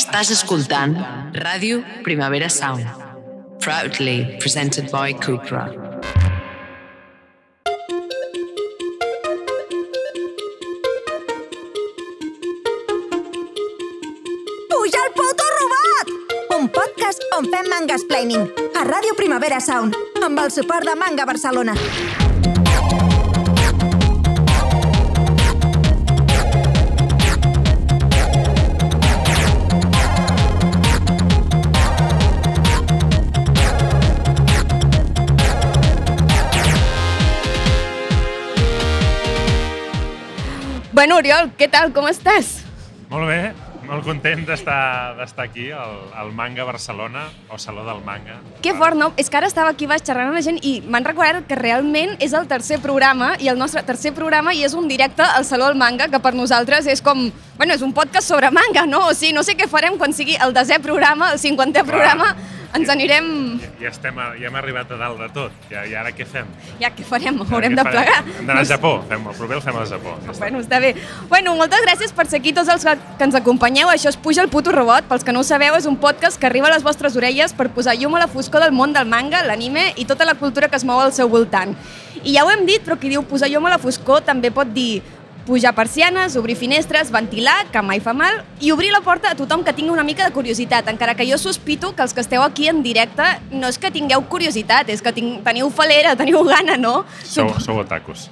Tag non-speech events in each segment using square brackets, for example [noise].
Estàs escoltant Ràdio Primavera Sound. Proudly presented by Cupra. Puja el puto robot! Un podcast on fem mangas planning a Ràdio Primavera Sound amb el suport de Manga Barcelona. Bueno, Oriol, què tal? Com estàs? Molt bé, molt content d'estar aquí al, al Manga Barcelona, o Saló del Manga. Que fort, no? És que ara estava aquí baix xerrant amb la gent i m'han recordat que realment és el tercer programa i el nostre tercer programa i és un directe al Saló del Manga, que per nosaltres és com... Bueno, és un podcast sobre manga, no? O sigui, no sé què farem quan sigui el desè programa, el cinquantè programa, ens anirem... Ja, ja, estem a, ja hem arribat a dalt de tot. Ja, I ara què fem? Ja, què farem? Ara Haurem què de farem? plegar. Hem d'anar al Japó. Fem, el proper el fem al Japó. Ja està. Bueno, està bé. Bueno, moltes gràcies per ser aquí tots els que, que ens acompanyeu. Això és Puja el puto robot. Pels que no ho sabeu, és un podcast que arriba a les vostres orelles per posar llum a la foscor del món del manga, l'anime i tota la cultura que es mou al seu voltant. I ja ho hem dit, però qui diu posar llum a la foscor també pot dir pujar persianes, obrir finestres, ventilar, que mai fa mal, i obrir la porta a tothom que tingui una mica de curiositat, encara que jo sospito que els que esteu aquí en directe no és que tingueu curiositat, és que tinc, teniu falera, teniu gana, no? Sou, sou otakus.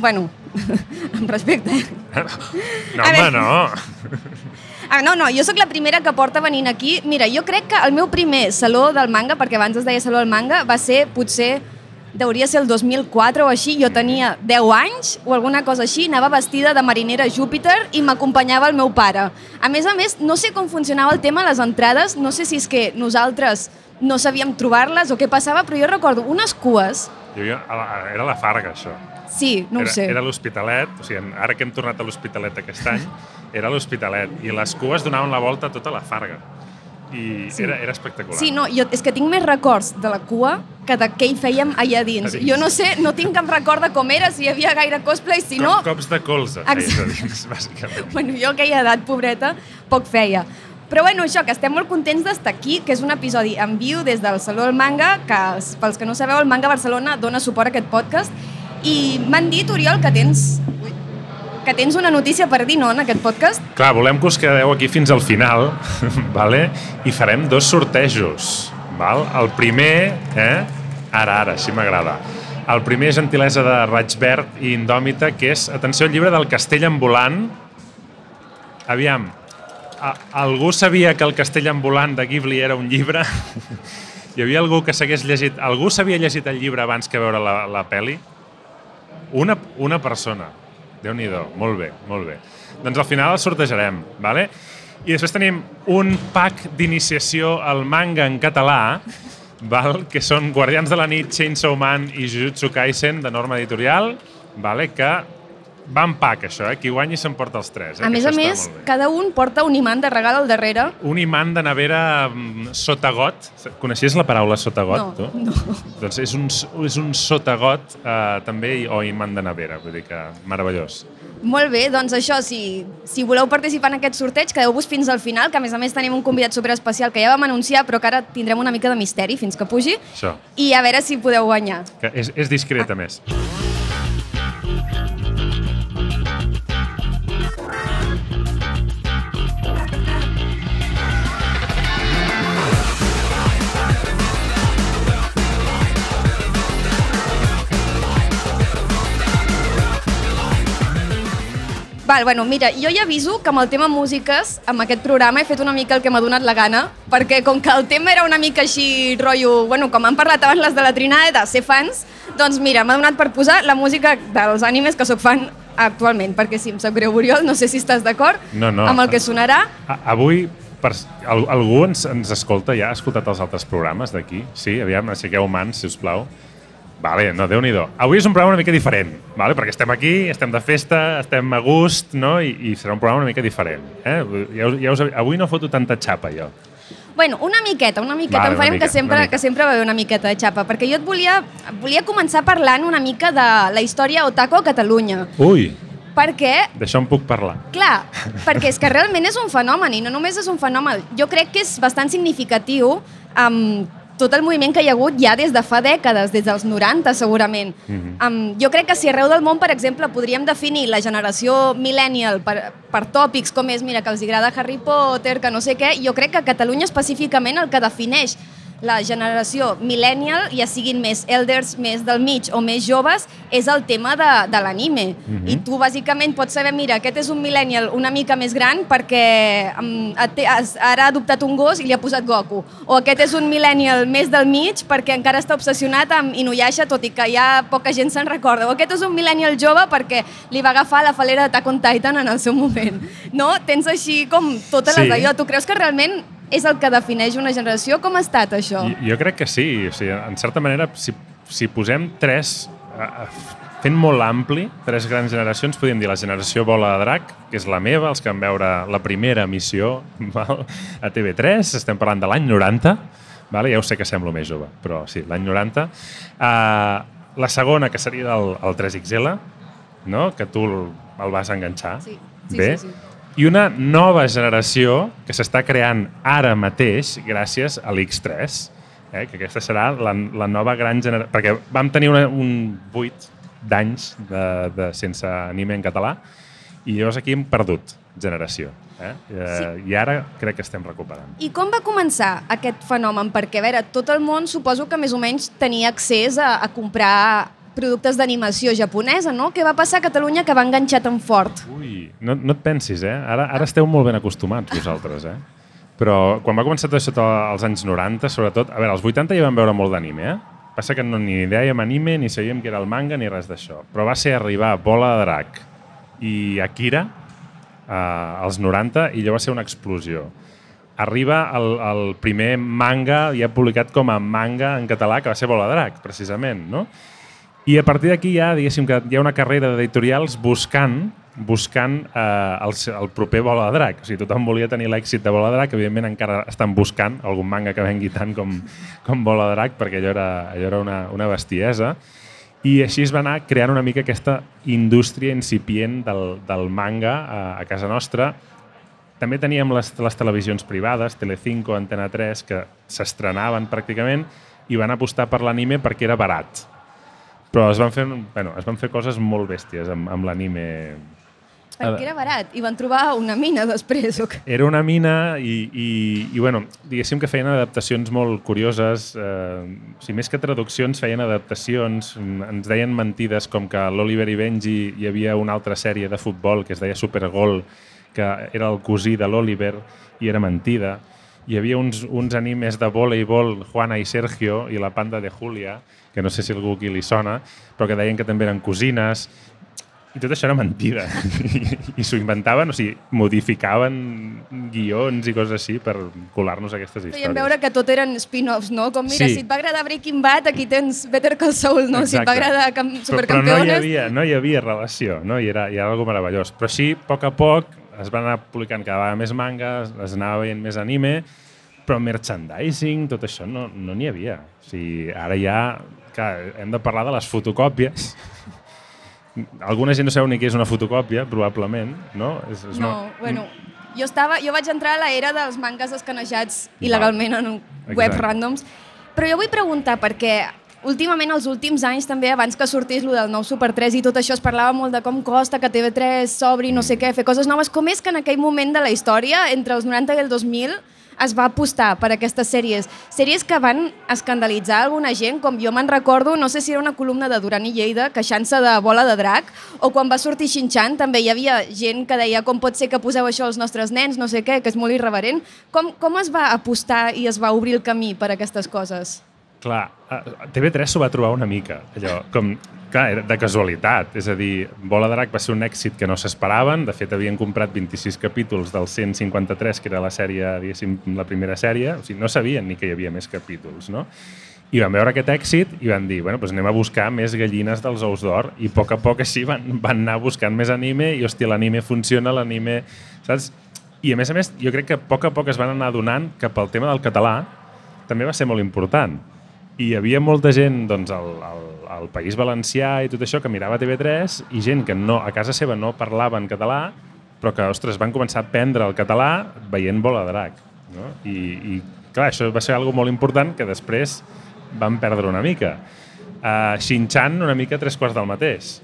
Bueno, [laughs] amb respecte. No, A home, veure. no. Ah, no, no, jo sóc la primera que porta venint aquí. Mira, jo crec que el meu primer saló del manga, perquè abans es deia saló del manga, va ser potser deuria ser el 2004 o així, jo tenia 10 anys o alguna cosa així, anava vestida de marinera Júpiter i m'acompanyava el meu pare. A més a més, no sé com funcionava el tema de les entrades, no sé si és que nosaltres no sabíem trobar-les o què passava, però jo recordo unes cues, a era la Farga, això. sí, no era, ho sé. Era l'Hospitalet, o sigui, ara que hem tornat a l'Hospitalet aquest any, era l'Hospitalet. I les cues donaven la volta a tota la Farga. I Sí. era, era espectacular. Sí, no, jo, és que tinc més records de la cua que de què hi fèiem allà dins. Dins. Jo no sé, no tinc cap record de com era, si hi havia gaire cosplay, si Com, no... Cops de colze feies Exacte. a dins, bàsicament. Bueno, jo a aquella edat, pobreta, poc feia. Però bueno, això, que estem molt contents d'estar aquí, que és un episodi en viu des del Saló del Manga, que pels que no sabeu, el Manga Barcelona dona suport a aquest podcast, i m'han dit, Oriol, que tens, ui, que tens una notícia per dir, no, en aquest podcast? Clar, volem que us quedeu aquí fins al final, [laughs] vale? i farem dos sortejos. Val? El primer, eh? ara, ara, així m'agrada. El primer és Gentilesa de Raig Verd i Indòmita, que és, atenció, el llibre del Castell ambulant. Aviam, a, algú sabia que el Castell ambulant de Ghibli era un llibre? [laughs] Hi havia algú que s'hagués llegit... Algú s'havia llegit el llibre abans que veure la, la peli? Una, una persona. Déu nhi molt bé, molt bé. Doncs al final el sortejarem, ¿vale? I després tenim un pack d'iniciació al manga en català, val? que són Guardians de la nit, Chainsaw Man i Jujutsu Kaisen de Norma Editorial, vale? que va en pack, això, eh? Qui guanyi s'emporta els tres. Eh? A que més a més, cada un porta un imant de regal al darrere. Un imant de nevera mm, sotagot. Coneixies la paraula sotagot, No, tu? no. Doncs és un, és un sotagot eh, també, o imant de nevera, vull dir que meravellós. Molt bé, doncs això, si, si voleu participar en aquest sorteig, quedeu-vos fins al final, que a més a més tenim un convidat superespecial que ja vam anunciar, però que ara tindrem una mica de misteri fins que pugi, Això, i a veure si podeu guanyar. que és, és discret, a més. Val, bueno, mira, jo ja aviso que amb el tema músiques, amb aquest programa, he fet una mica el que m'ha donat la gana, perquè com que el tema era una mica així, rotllo, bueno, com han parlat abans les de la Trinada, de ser fans, doncs mira, m'ha donat per posar la música dels animes que sóc fan actualment, perquè si em sap greu, Oriol, no sé si estàs d'acord No, no. amb el que sonarà. A, avui, per, al, algú ens, ens escolta ja? Ha escoltat els altres programes d'aquí? Sí? Aviam, aixequeu mans, si us plau. Vale, no, déu nhi Avui és un programa una mica diferent, vale? perquè estem aquí, estem de festa, estem a gust, no? I, i serà un programa una mica diferent. Eh? Ja, us- ja us, avui no foto tanta xapa, jo. Bueno, una miqueta, una miqueta. Vale, una farem mica, que, sempre, que sempre va haver una miqueta de xapa, perquè jo et volia, volia començar parlant una mica de la història otaku a Catalunya. Ui, perquè D'això en puc parlar. Clar, perquè és que realment és un fenomen i no només és un fenomen. Jo crec que és bastant significatiu amb tot el moviment que hi ha hagut ja des de fa dècades, des dels 90 segurament. Mm -hmm. um, jo crec que si arreu del món, per exemple, podríem definir la generació millennial per, per tòpics com és, mira, que els agrada Harry Potter, que no sé què, jo crec que a Catalunya específicament el que defineix la generació millennial, ja siguin més elders, més del mig o més joves, és el tema de, de l'anime. Mm -hmm. I tu, bàsicament, pots saber, mira, aquest és un millennial una mica més gran perquè um, ara ha adoptat un gos i li ha posat Goku. O aquest és un millennial més del mig perquè encara està obsessionat amb Inuyasha, tot i que ja poca gent se'n recorda. O aquest és un millennial jove perquè li va agafar la falera d'Attack on Titan en el seu moment. No? Tens així com totes sí. les d'allò. Tu creus que realment és el que defineix una generació? Com ha estat això? Jo, jo crec que sí. O sigui, en certa manera, si, si posem tres, fent molt ampli, tres grans generacions, podríem dir la generació Bola de Drac, que és la meva, els que van veure la primera emissió val? a TV3, estem parlant de l'any 90, vale? ja ho sé que semblo més jove, però sí, l'any 90. Uh, la segona, que seria el, el 3XL, no? que tu el, el vas enganxar. Sí, sí, Bé. sí. sí i una nova generació que s'està creant ara mateix gràcies a l'X3, eh? que aquesta serà la, la nova gran generació... Perquè vam tenir una, un 8 d'anys de, de, sense anime en català i llavors aquí hem perdut generació. Eh? eh sí. I ara crec que estem recuperant. I com va començar aquest fenomen? Perquè, a veure, tot el món suposo que més o menys tenia accés a, a comprar productes d'animació japonesa, no? Què va passar a Catalunya que va enganxar tan fort? Ui, no, no et pensis, eh? Ara, ara esteu molt ben acostumats vosaltres, eh? Però quan va començar tot això als anys 90, sobretot... A veure, als 80 ja vam veure molt d'anime, eh? Passa que no ni dèiem anime, ni sabíem que era el manga, ni res d'això. Però va ser arribar Bola de Drac i Akira eh, als 90 i allò va ser una explosió. Arriba el, el primer manga ja publicat com a manga en català, que va ser Bola de Drac, precisament, no? I a partir d'aquí ja, diguéssim, que hi ha una carrera d'editorials buscant buscant eh, el, el proper Bola de Drac. O sigui, tothom volia tenir l'èxit de Bola de Drac, evidentment encara estan buscant algun manga que vengui tant com, com Bola de Drac, perquè allò era, allò era una, una bestiesa. I així es va anar creant una mica aquesta indústria incipient del, del manga a, a casa nostra. També teníem les, les televisions privades, Telecinco, Antena 3, que s'estrenaven pràcticament i van apostar per l'anime perquè era barat però es van fer, bueno, es van fer coses molt bèsties amb, amb l'anime. Perquè era barat i van trobar una mina després. O... Era una mina i, i, i bueno, diguéssim que feien adaptacions molt curioses. Eh, o sigui, més que traduccions, feien adaptacions. Ens deien mentides com que a l'Oliver i Benji hi havia una altra sèrie de futbol que es deia Supergol, que era el cosí de l'Oliver i era mentida. Hi havia uns, uns animes de voleibol, Juana i Sergio, i la panda de Julia, que no sé si algú aquí li sona, però que deien que també eren cosines, i tot això era mentida. I, [laughs] i s'ho inventaven, o sigui, modificaven guions i coses així per colar-nos aquestes històries. Feien veure que tot eren spin-offs, no? Com, mira, sí. si et va agradar Breaking Bad, aquí tens Better Call Saul, no? Exacte. Si et va agradar Supercampeones... Però, però no, hi havia, no hi havia relació, no? I era, i era algo meravellós. Però sí, a poc a poc, es van anar publicant cada vegada més mangas, es anava veient més anime, però merchandising, tot això no n'hi no havia. O sigui, ara ja Clar, hem de parlar de les fotocòpies. [laughs] Alguna gent no sabeu ni què és una fotocòpia, probablement, no? És, és no, una... bueno, jo, estava, jo vaig entrar a l'era dels mangas escanejats il·legalment en web randoms, però jo vull preguntar perquè últimament, els últims anys també, abans que sortís lo del nou Super 3 i tot això, es parlava molt de com costa que TV3 s'obri, no sé què, fer coses noves. Com és que en aquell moment de la història, entre els 90 i el 2000, es va apostar per aquestes sèries. Sèries que van escandalitzar alguna gent, com jo me'n recordo, no sé si era una columna de Duran i Lleida, queixant-se de bola de drac, o quan va sortir Xinxan també hi havia gent que deia com pot ser que poseu això als nostres nens, no sé què, que és molt irreverent. Com, com es va apostar i es va obrir el camí per a aquestes coses? Clar, TV3 s'ho va trobar una mica, allò, com clar, era de casualitat. És a dir, Bola Drac va ser un èxit que no s'esperaven. De fet, havien comprat 26 capítols del 153, que era la sèrie, diguéssim, la primera sèrie. O sigui, no sabien ni que hi havia més capítols, no? I van veure aquest èxit i van dir, bueno, doncs anem a buscar més gallines dels ous d'or. I a poc a poc així van, van anar buscant més anime i, hòstia, l'anime funciona, l'anime... Saps? I a més a més, jo crec que a poc a poc es van anar donant que pel tema del català també va ser molt important i hi havia molta gent doncs, al, al, al País Valencià i tot això que mirava TV3 i gent que no, a casa seva no parlava en català, però que, ostres, van començar a aprendre el català veient Bola de Drac. No? I, I, clar, això va ser algo molt important que després van perdre una mica. Uh, Shin-Chan una mica tres quarts del mateix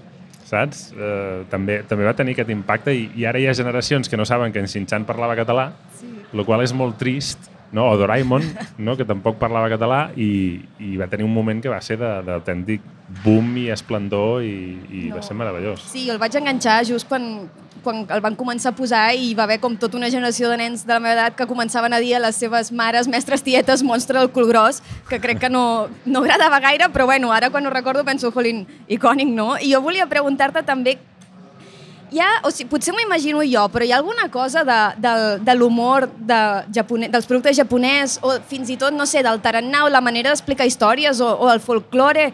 saps? Uh, també, també va tenir aquest impacte i, i ara hi ha generacions que no saben que en Shin-Chan parlava català, sí. el qual és molt trist no? o Doraemon, no? que tampoc parlava català i, i va tenir un moment que va ser d'autèntic boom i esplendor i, i no. va ser meravellós. Sí, el vaig enganxar just quan, quan el van començar a posar i va haver com tota una generació de nens de la meva edat que començaven a dir a les seves mares, mestres, tietes, monstre del cul gros, que crec que no, no agradava gaire, però bueno, ara quan ho recordo penso, jolín, icònic, no? I jo volia preguntar-te també hi ha, o sigui, potser m'ho imagino jo, però hi ha alguna cosa de, de, de l'humor de dels productes japonès o fins i tot, no sé, del tarannà o la manera d'explicar històries o, o el folklore,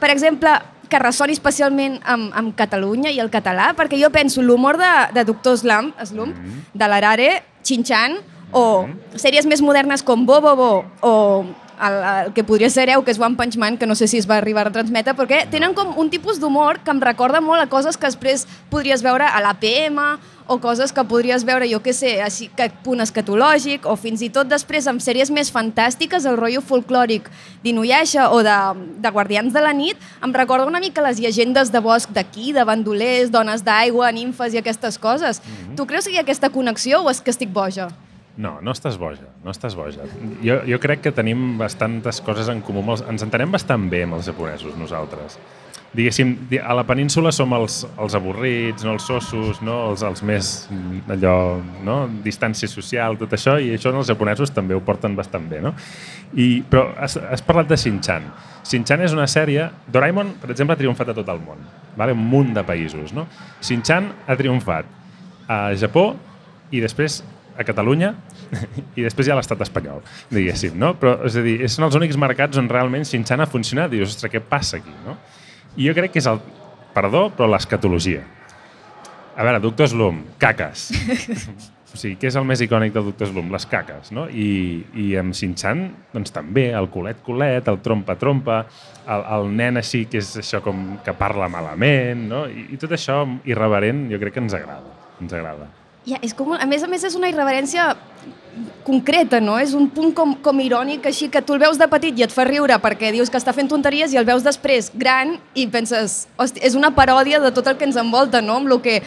per exemple, que ressoni especialment amb, amb Catalunya i el català, perquè jo penso l'humor de, de Doctor Slump, Slump mm -hmm. de l'Arare, Chin-Chan, o mm -hmm. sèries més modernes com Bo Bo Bo o el, el que podria ser Heu, que és One Punch Man, que no sé si es va arribar a transmetre, perquè tenen com un tipus d'humor que em recorda molt a coses que després podries veure a l'APM o coses que podries veure, jo què sé, així, que punt escatològic, o fins i tot després amb sèries més fantàstiques, el rotllo folclòric d'Inuyasha o de, de Guardians de la nit, em recorda una mica les llegendes de bosc d'aquí, de bandolers, dones d'aigua, nimfes i aquestes coses. Mm -hmm. Tu creus que hi ha aquesta connexió o és que estic boja? No, no estàs boja, no estàs boja. Jo, jo crec que tenim bastantes coses en comú. Ens entenem bastant bé amb els japonesos, nosaltres. Diguéssim, a la península som els, els avorrits, no els sossos, no? els, els més allò, no? distància social, tot això, i això els japonesos també ho porten bastant bé. No? I, però has, has parlat de Shin-Chan. Shin-Chan és una sèrie... Doraemon, per exemple, ha triomfat a tot el món, vale? un munt de països. No? Shin-Chan ha triomfat a Japó i després a Catalunya i després hi ha l'estat espanyol, diguéssim, no? Però, és a dir, són els únics mercats on realment Shin-Chan ha funcionat dius, ostres, què passa aquí, no? I jo crec que és el, perdó, però l'escatologia. A veure, Doctor Slum, caques. [laughs] o sigui, què és el més icònic del Doctor Slum? Les caques, no? I, i amb Shin-Chan, doncs també, el culet-culet, el trompa-trompa, el, el nen així, que és això com que parla malament, no? I, i tot això irreverent jo crec que ens agrada. Ens agrada. Ja, és com, a més a més, és una irreverència concreta, no? És un punt com, com irònic, així que tu el veus de petit i et fa riure perquè dius que està fent tonteries i el veus després gran i penses, hosti, és una paròdia de tot el que ens envolta, no? Amb el que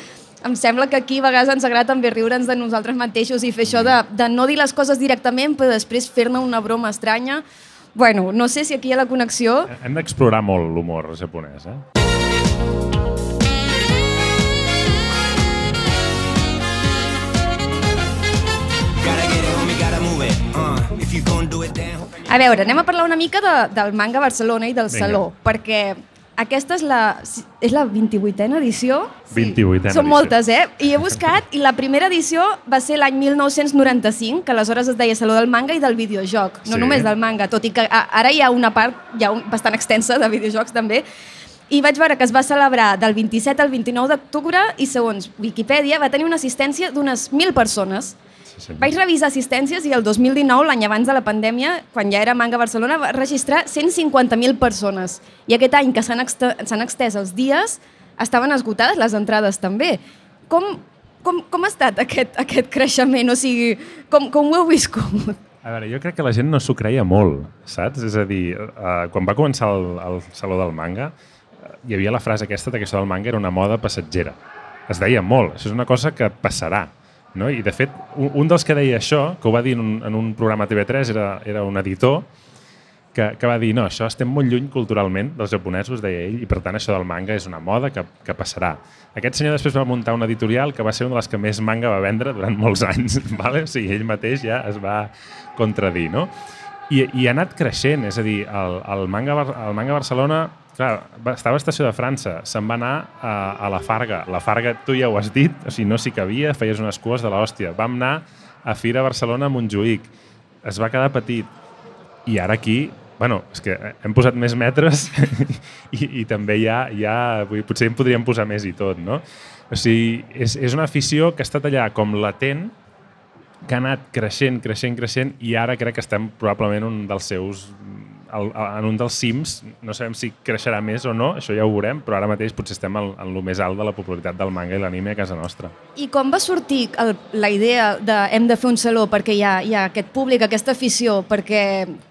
em sembla que aquí a vegades ens agrada també riure'ns de nosaltres mateixos i fer això de, de no dir les coses directament però després fer-ne una broma estranya. Bueno, no sé si aquí hi ha la connexió. Hem d'explorar molt l'humor japonès, eh? A veure, anem a parlar una mica de, del manga Barcelona i del Vinga. Saló, perquè aquesta és la, és la 28a edició. 28a Són moltes, eh? I he buscat, i la primera edició va ser l'any 1995, que aleshores es deia Saló del Manga i del videojoc, no sí. només del manga, tot i que ara hi ha una part ja un, bastant extensa de videojocs també, i vaig veure que es va celebrar del 27 al 29 d'octubre i segons Wikipedia va tenir una assistència d'unes 1.000 persones. Sí. Vaig revisar assistències i el 2019, l'any abans de la pandèmia, quan ja era Manga Barcelona, va registrar 150.000 persones. I aquest any que s'han extès els dies, estaven esgotades les entrades també. Com, com, com ha estat aquest, aquest creixement? O sigui, com, com ho heu viscut? A veure, jo crec que la gent no s'ho creia molt, saps? És a dir, eh, quan va començar el, el Saló del Manga, eh, hi havia la frase aquesta que això del manga era una moda passatgera. Es deia molt, això és una cosa que passarà. No? I, de fet, un, un dels que deia això, que ho va dir en un, en un programa TV3, era, era un editor, que, que va dir, no, això estem molt lluny culturalment dels japonesos, deia ell, i per tant això del manga és una moda que, que passarà. Aquest senyor després va muntar una editorial que va ser una de les que més manga va vendre durant molts anys, [laughs] vale? o sigui, ell mateix ja es va contradir, no? I, i ha anat creixent, és a dir, el, el, manga, el manga Barcelona clar, estava a Estació de França, se'n va anar a, a la Farga. La Farga, tu ja ho has dit, o sigui, no s'hi cabia, feies unes cues de l'hòstia. Vam anar a Fira Barcelona a Montjuïc. Es va quedar petit. I ara aquí, bueno, és que hem posat més metres [laughs] i, i també ja, ja vull, potser en podríem posar més i tot, no? O sigui, és, és una afició que ha estat allà com latent, que ha anat creixent, creixent, creixent i ara crec que estem probablement un dels seus el, en un dels cims, no sabem si creixerà més o no, això ja ho veurem, però ara mateix potser estem en, en el més alt de la popularitat del manga i l'anime a casa nostra. I com va sortir el, la idea de hem de fer un saló perquè hi ha, hi ha aquest públic, aquesta afició? Perquè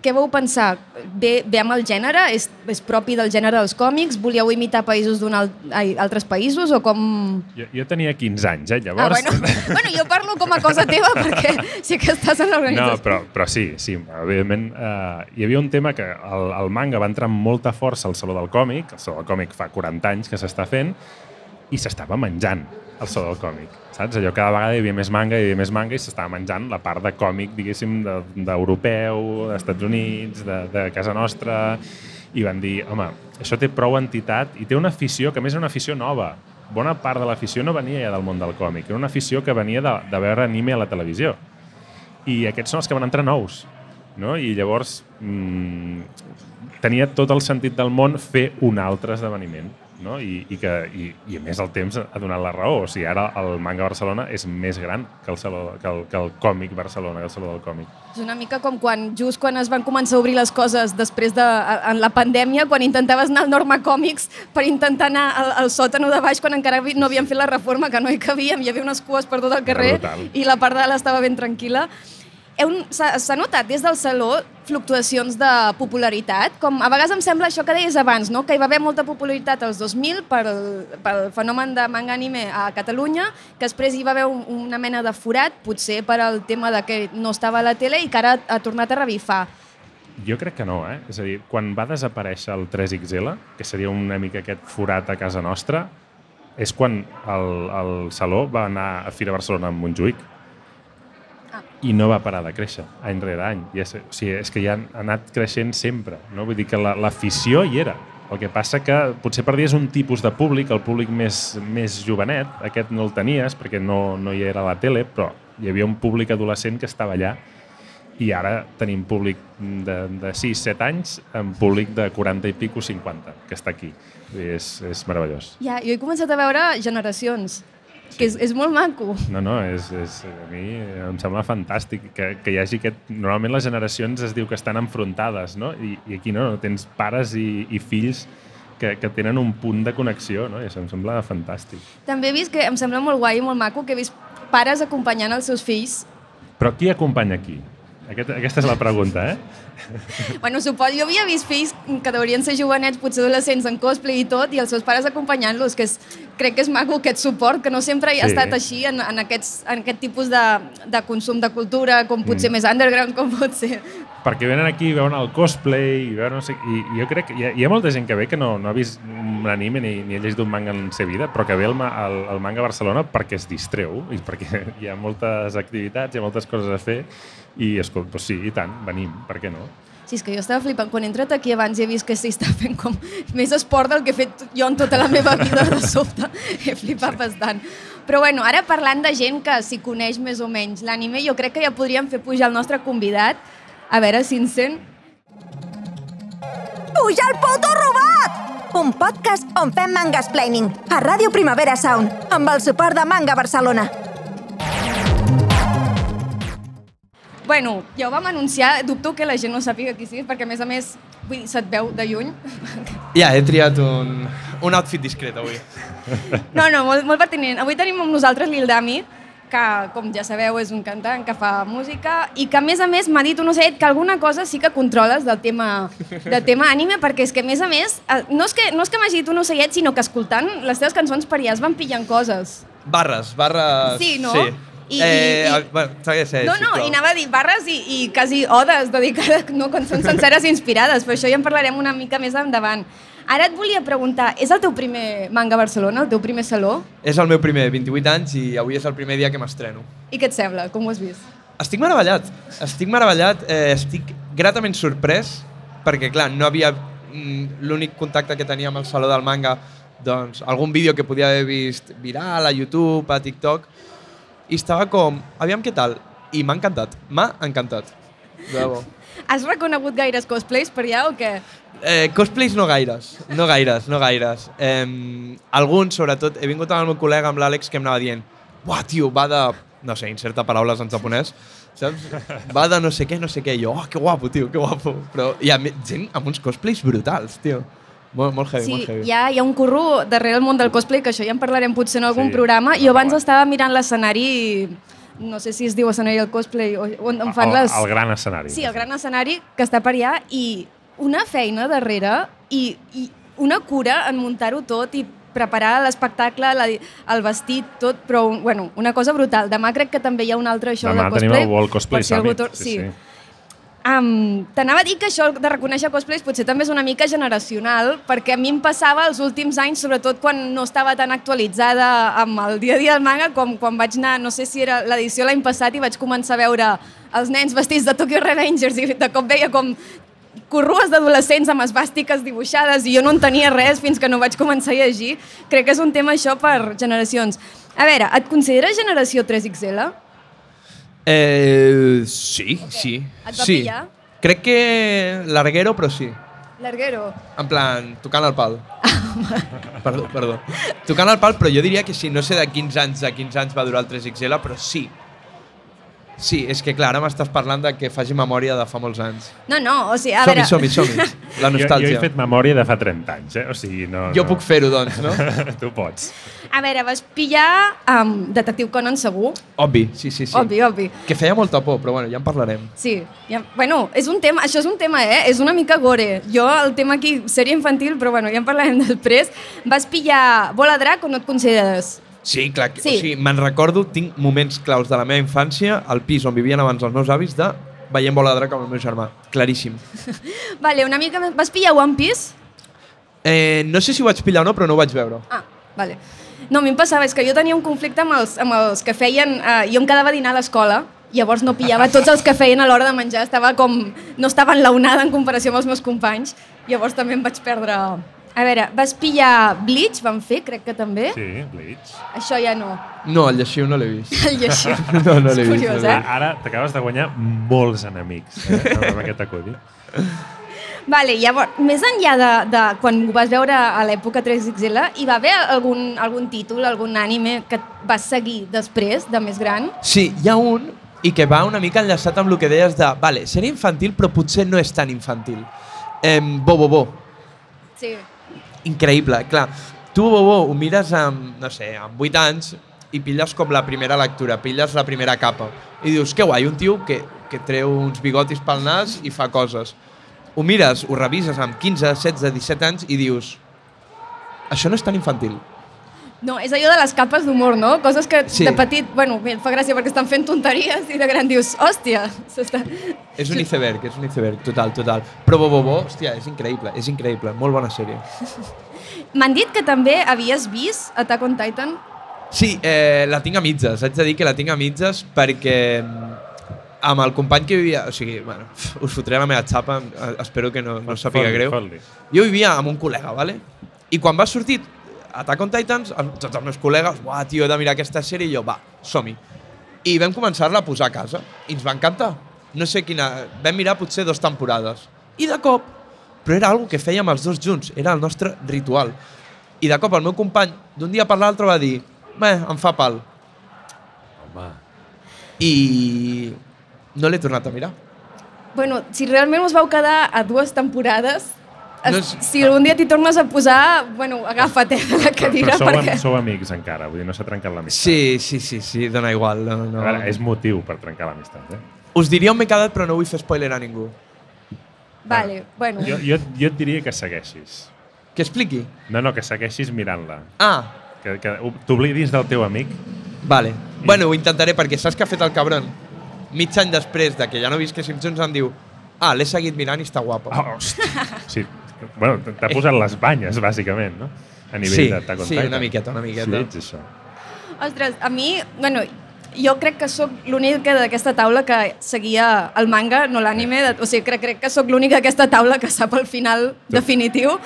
què vau pensar? Ve, ve amb el gènere? És, és propi del gènere dels còmics? Volíeu imitar països d'un alt, ai, altres països o com... Jo, jo tenia 15 anys, eh, Ah, llavors... bueno, [laughs] bueno, jo parlo com a cosa teva perquè [laughs] sí que estàs en l'organització. No, però, però sí, sí, evidentment eh, hi havia un tema que el, el manga va entrar amb molta força al Saló del Còmic, el Saló del Còmic fa 40 anys que s'està fent, i s'estava menjant el Saló del Còmic, saps? Allò cada vegada hi havia més manga, hi havia més manga i s'estava menjant la part de còmic, diguéssim, d'europeu, de, d'Estats Units, de, de casa nostra, i van dir, home, això té prou entitat i té una afició, que més és una afició nova. Bona part de l'afició no venia ja del món del còmic, era una afició que venia de, de veure anime a la televisió. I aquests són els que van entrar nous. No? I llavors mmm, tenia tot el sentit del món fer un altre esdeveniment. No? I, i, que, i, I a més el temps ha donat la raó. O sigui, ara el manga Barcelona és més gran que el, saló, que el, que el còmic Barcelona, que el Saló del Còmic. És una mica com quan, just quan es van començar a obrir les coses després de en la pandèmia, quan intentaves anar al Norma Còmics per intentar anar al, al sòtano de baix quan encara no havien fet la reforma, que no hi cabíem, hi havia unes cues per tot el carrer i la part de dalt estava ben tranquil·la. S'ha notat des del Saló fluctuacions de popularitat? Com a vegades em sembla això que deies abans, no? que hi va haver molta popularitat als 2000 pel, pel fenomen de manga anime a Catalunya, que després hi va haver un, una mena de forat, potser per al tema de que no estava a la tele i que ara ha tornat a revifar. Jo crec que no, eh? És a dir, quan va desaparèixer el 3XL, que seria una mica aquest forat a casa nostra, és quan el, el Saló va anar a Fira Barcelona amb Montjuïc. I no va parar de créixer any rere any. I és, o sigui, és que ja ha anat creixent sempre. No? Vull dir que la- l'afició hi era. El que passa que potser perdies un tipus de públic, el públic més, més jovenet, aquest no el tenies perquè no, no hi era la tele, però hi havia un públic adolescent que estava allà i ara tenim públic de, de 6-7 anys amb públic de 40 i pico 50 que està aquí. És, és meravellós. Ja, jo he començat a veure generacions, que és, és molt maco. No, no, és, és, a mi em sembla fantàstic que, que hi hagi aquest... Normalment les generacions es diu que estan enfrontades, no? I, i aquí no, tens pares i, i fills que, que tenen un punt de connexió, no? I això em sembla fantàstic. També he vist que em sembla molt guai i molt maco que he vist pares acompanyant els seus fills Però qui acompanya aquí? Aquest, aquesta és la pregunta, eh? Bueno, suposo, jo havia vist fills que deurien ser jovenets, potser adolescents en cosplay i tot, i els seus pares acompanyant-los, que és, crec que és maco aquest suport, que no sempre hi ha Sí. estat així en, en, aquests, en aquest tipus de, de consum de cultura, com potser mm. més underground, com pot ser. Perquè venen aquí i veuen el cosplay i, veuen no sé, i, i jo crec que hi ha, hi ha molta gent que ve que no, no ha vist un anime ni, ni ha llegit un manga en la seva vida, però que ve ma- al, al manga a Barcelona perquè es distreu i perquè [laughs] hi ha moltes activitats, hi ha moltes coses a fer i, escolta, doncs sí, i tant, venim, per què no? Sí, és que jo estava flipant. Quan he entrat aquí abans he vist que s'hi està fent com més esport del que he fet jo en tota la meva vida de sobte. [laughs] He flipat bastant. Però bueno, ara parlant de gent que s'hi coneix més o menys l'anime, jo crec que ja podríem fer pujar el nostre convidat. A veure si ens sent. Puja el puto robot! Un podcast on fem mangasplaining a Ràdio Primavera Sound amb el suport de Manga Barcelona. Bueno, ja ho vam anunciar, dubto que la gent no sàpiga qui sigui, perquè a més a més, vull dir, se't veu de lluny. Ja, he triat un, un outfit discret avui. No, no, molt, molt pertinent. Avui tenim amb nosaltres l'Ildami, que, com ja sabeu, és un cantant que fa música i que, a més a més, m'ha dit un ocet que alguna cosa sí que controles del tema, del tema anime, perquè és que, a més a més, eh, no és que, no és que m'hagi dit un ocellet, sinó que escoltant les teves cançons per allà es van pillant coses. Barres, barres... Sí, no? Sí. I- eh, i- i- a- bueno, segueix, segueix, No, no, sisplau. i anava a dir barres i, i quasi odes dedicades, no, cançons senceres inspirades, però això ja en parlarem una mica més endavant. Ara et volia preguntar, és el teu primer manga a Barcelona, el teu primer saló? És el meu primer, 28 anys, i avui és el primer dia que m'estreno. I què et sembla? Com ho has vist? Estic meravellat, estic meravellat, eh, estic gratament sorprès, perquè, clar, no havia... mm, L'únic contacte que tenia amb el Saló del Manga, doncs, algun vídeo que podia haver vist viral a YouTube, a TikTok, i estava com, aviam què tal, i m'ha encantat, m'ha encantat. De debò. Has reconegut gaires cosplays per allà o què? Eh, cosplays no gaires, no gaires, no gaires. Eh, alguns, sobretot, he vingut amb el meu col·lega, amb l'Àlex, que em anava dient «Buah, tio, va de...» no sé, inserta paraules en japonès. saps? Va de no sé què, no sé què, i jo, oh, que guapo, tio, que guapo. Però hi ha gent amb uns cosplays brutals, tio. Molt, molt heavy, Sí, molt heavy. hi ha, hi ha un curro darrere el món del cosplay, que això ja en parlarem potser en algun Sí, programa. Jo abans estava mirant l'escenari, no sé si es diu escenari del cosplay, o- on, on fan el, les... el gran escenari. Sí, el gran escenari que està per allà i una feina darrere i, i una cura en muntar-ho tot i preparar l'espectacle, el vestit, tot, però bueno, una cosa brutal. Demà crec que també hi ha un altre show Demà de cosplay. tenim el World Cosplay per si algú Summit. tor- sí. Um, T'anava a dir que això de reconèixer cosplays potser també és una mica generacional, perquè a mi em passava els últims anys, sobretot quan no estava tan actualitzada amb el dia a dia del manga, com quan vaig anar, no sé si era l'edició l'any passat, i vaig començar a veure els nens vestits de Tokyo Revengers i de cop veia com corrues d'adolescents amb esbàstiques dibuixades i jo no entenia res fins que no vaig començar a llegir. Crec que és un tema això per generacions. A veure, et consideres generació 3XL? Eh, sí, sí. Et va sí. pillar? Crec que larguero, però sí. Larguero. En plan, tocant el pal. [laughs] perdó, perdó. Tocant el pal, però jo diria que sí, no sé de quins anys, de quins anys va durar el 3XL, però sí. Sí, és que clar, ara m'estàs parlant de que faci memòria de fa molts anys. No, no, o sigui, a Som-hi, veure... som-hi, som-hi. [laughs] La Jo, jo nostàlgia. he fet memòria de fa 30 anys, eh? O sigui, no... Jo no. puc fer-ho, doncs, no? [laughs] tu pots. A veure, vas pillar um, Detectiu Conan segur? Obvi, sí, sí, sí. Obvi, obvi. Que feia molta por, però bueno, ja en parlarem. Sí, ja, bueno, és un tema, això és un tema, eh? És una mica gore. Jo, el tema aquí, sèrie infantil, però bueno, ja en parlarem [laughs] després. Vas pillar Bola Drac o no et consideres? Sí, clar, que, Sí. o sigui, me'n recordo, tinc moments claus de la meva infància al pis on vivien abans els meus avis de veient bola de drac amb el meu germà. Claríssim. [laughs] Vale, una mica... Vas pillar One Piece? Eh, no sé si ho vaig pillar o no, però no ho vaig veure. Ah, vale. No, a mi em passava, és que jo tenia un conflicte amb els, amb els que feien... Eh, jo em quedava a dinar a l'escola, llavors no pillava [laughs] tots els que feien a l'hora de menjar, estava com... no estava enlaunada en comparació amb els meus companys, llavors també em vaig perdre... A veure, vas pillar Bleach, van fer, crec que també. Sí, Bleach. Això ja no. No, el lleixiu no l'he vist. El lleixiu. [laughs] No, no l'he vist, curiós, no eh? Ara t'acabes de guanyar molts enemics eh, amb [laughs] aquest acudit. Vale, llavors, més enllà de, de quan ho vas veure a l'època 3XL, hi va haver algun, algun títol, algun ànime que et vas seguir després, de més gran? Sí, hi ha un i que va una mica enllaçat amb el que deies de vale, seria infantil però potser no és tan infantil. Eh, bo, bo, bo. Sí. Increïble, clar. Tu, bo, bo, ho mires amb, no sé, amb 8 anys i pilles com la primera lectura, pilles la primera capa. I dius, que guai, un tio que, que treu uns bigotis pel nas i fa coses. Ho mires, ho revises amb 15, 16, 17 anys i dius, això no és tan infantil. No, és allò de les capes d'humor, no? Coses que Sí. de petit, bueno, em fa gràcia perquè estan fent tonteries i de gran dius, hòstia, s'està... És un iceberg, és un iceberg, total, total. Però bo, bo, bo, hòstia, és increïble, és increïble, molt bona sèrie. M'han dit que també havies vist Attack on Titan. Sí, eh, la tinc a mitges, haig de dir que la tinc a mitges perquè mm, amb el company que vivia... O sigui, bueno, us fotré la meva xapa, eh, espero que no, no sàpiga greu. Jo vivia amb un col·lega, ¿vale? I quan va sortir Attack on Titans, tots els meus col·legues, uah, tio, he de mirar aquesta sèrie, i jo, va, som-hi. I vam començar-la a posar a casa, i ens va encantar. No sé quina... Vam mirar potser dues temporades. I de cop, però era algo que fèiem els dos junts, era el nostre ritual. I de cop el meu company, d'un dia per l'altre, va dir, bé, em fa pal. Home, I no l'he tornat a mirar. Bueno, si realment us vau quedar a dues temporades, No és- si algun dia t'hi tornes a posar, bueno, agafa't eh, de la cadira però sou, perquè... sou amics encara, vull dir, no s'ha trencat l'amistat. Sí, sí, sí, sí, dona igual. No, no. Veure, és motiu per trencar l'amistat, eh? Us diria on m'he quedat, però no vull fer spoiler a ningú. Vale, bueno. Jo, jo, jo et diria que segueixis. Que expliqui. No, no, que segueixis mirant-la. Ah, Que, que t'oblidis del teu amic. vale. Bueno, ho intentaré perquè saps què ha fet el cabron? Mig any després de que ja no visqué Simpsons em diu ah, l'he seguit mirant i està guapa. Oh, hosti. Sí. Bueno, t'ha posat les banyes, bàsicament, no? A nivell Sí, d'Attack on sí, Titan. una miqueta, una miqueta. Sí, ets això. Ostres, a mi, bueno, jo crec que sóc l'única d'aquesta taula que seguia el manga, no l'anime. de- O sigui, crec, crec que sóc l'única d'aquesta taula que sap el final definitiu.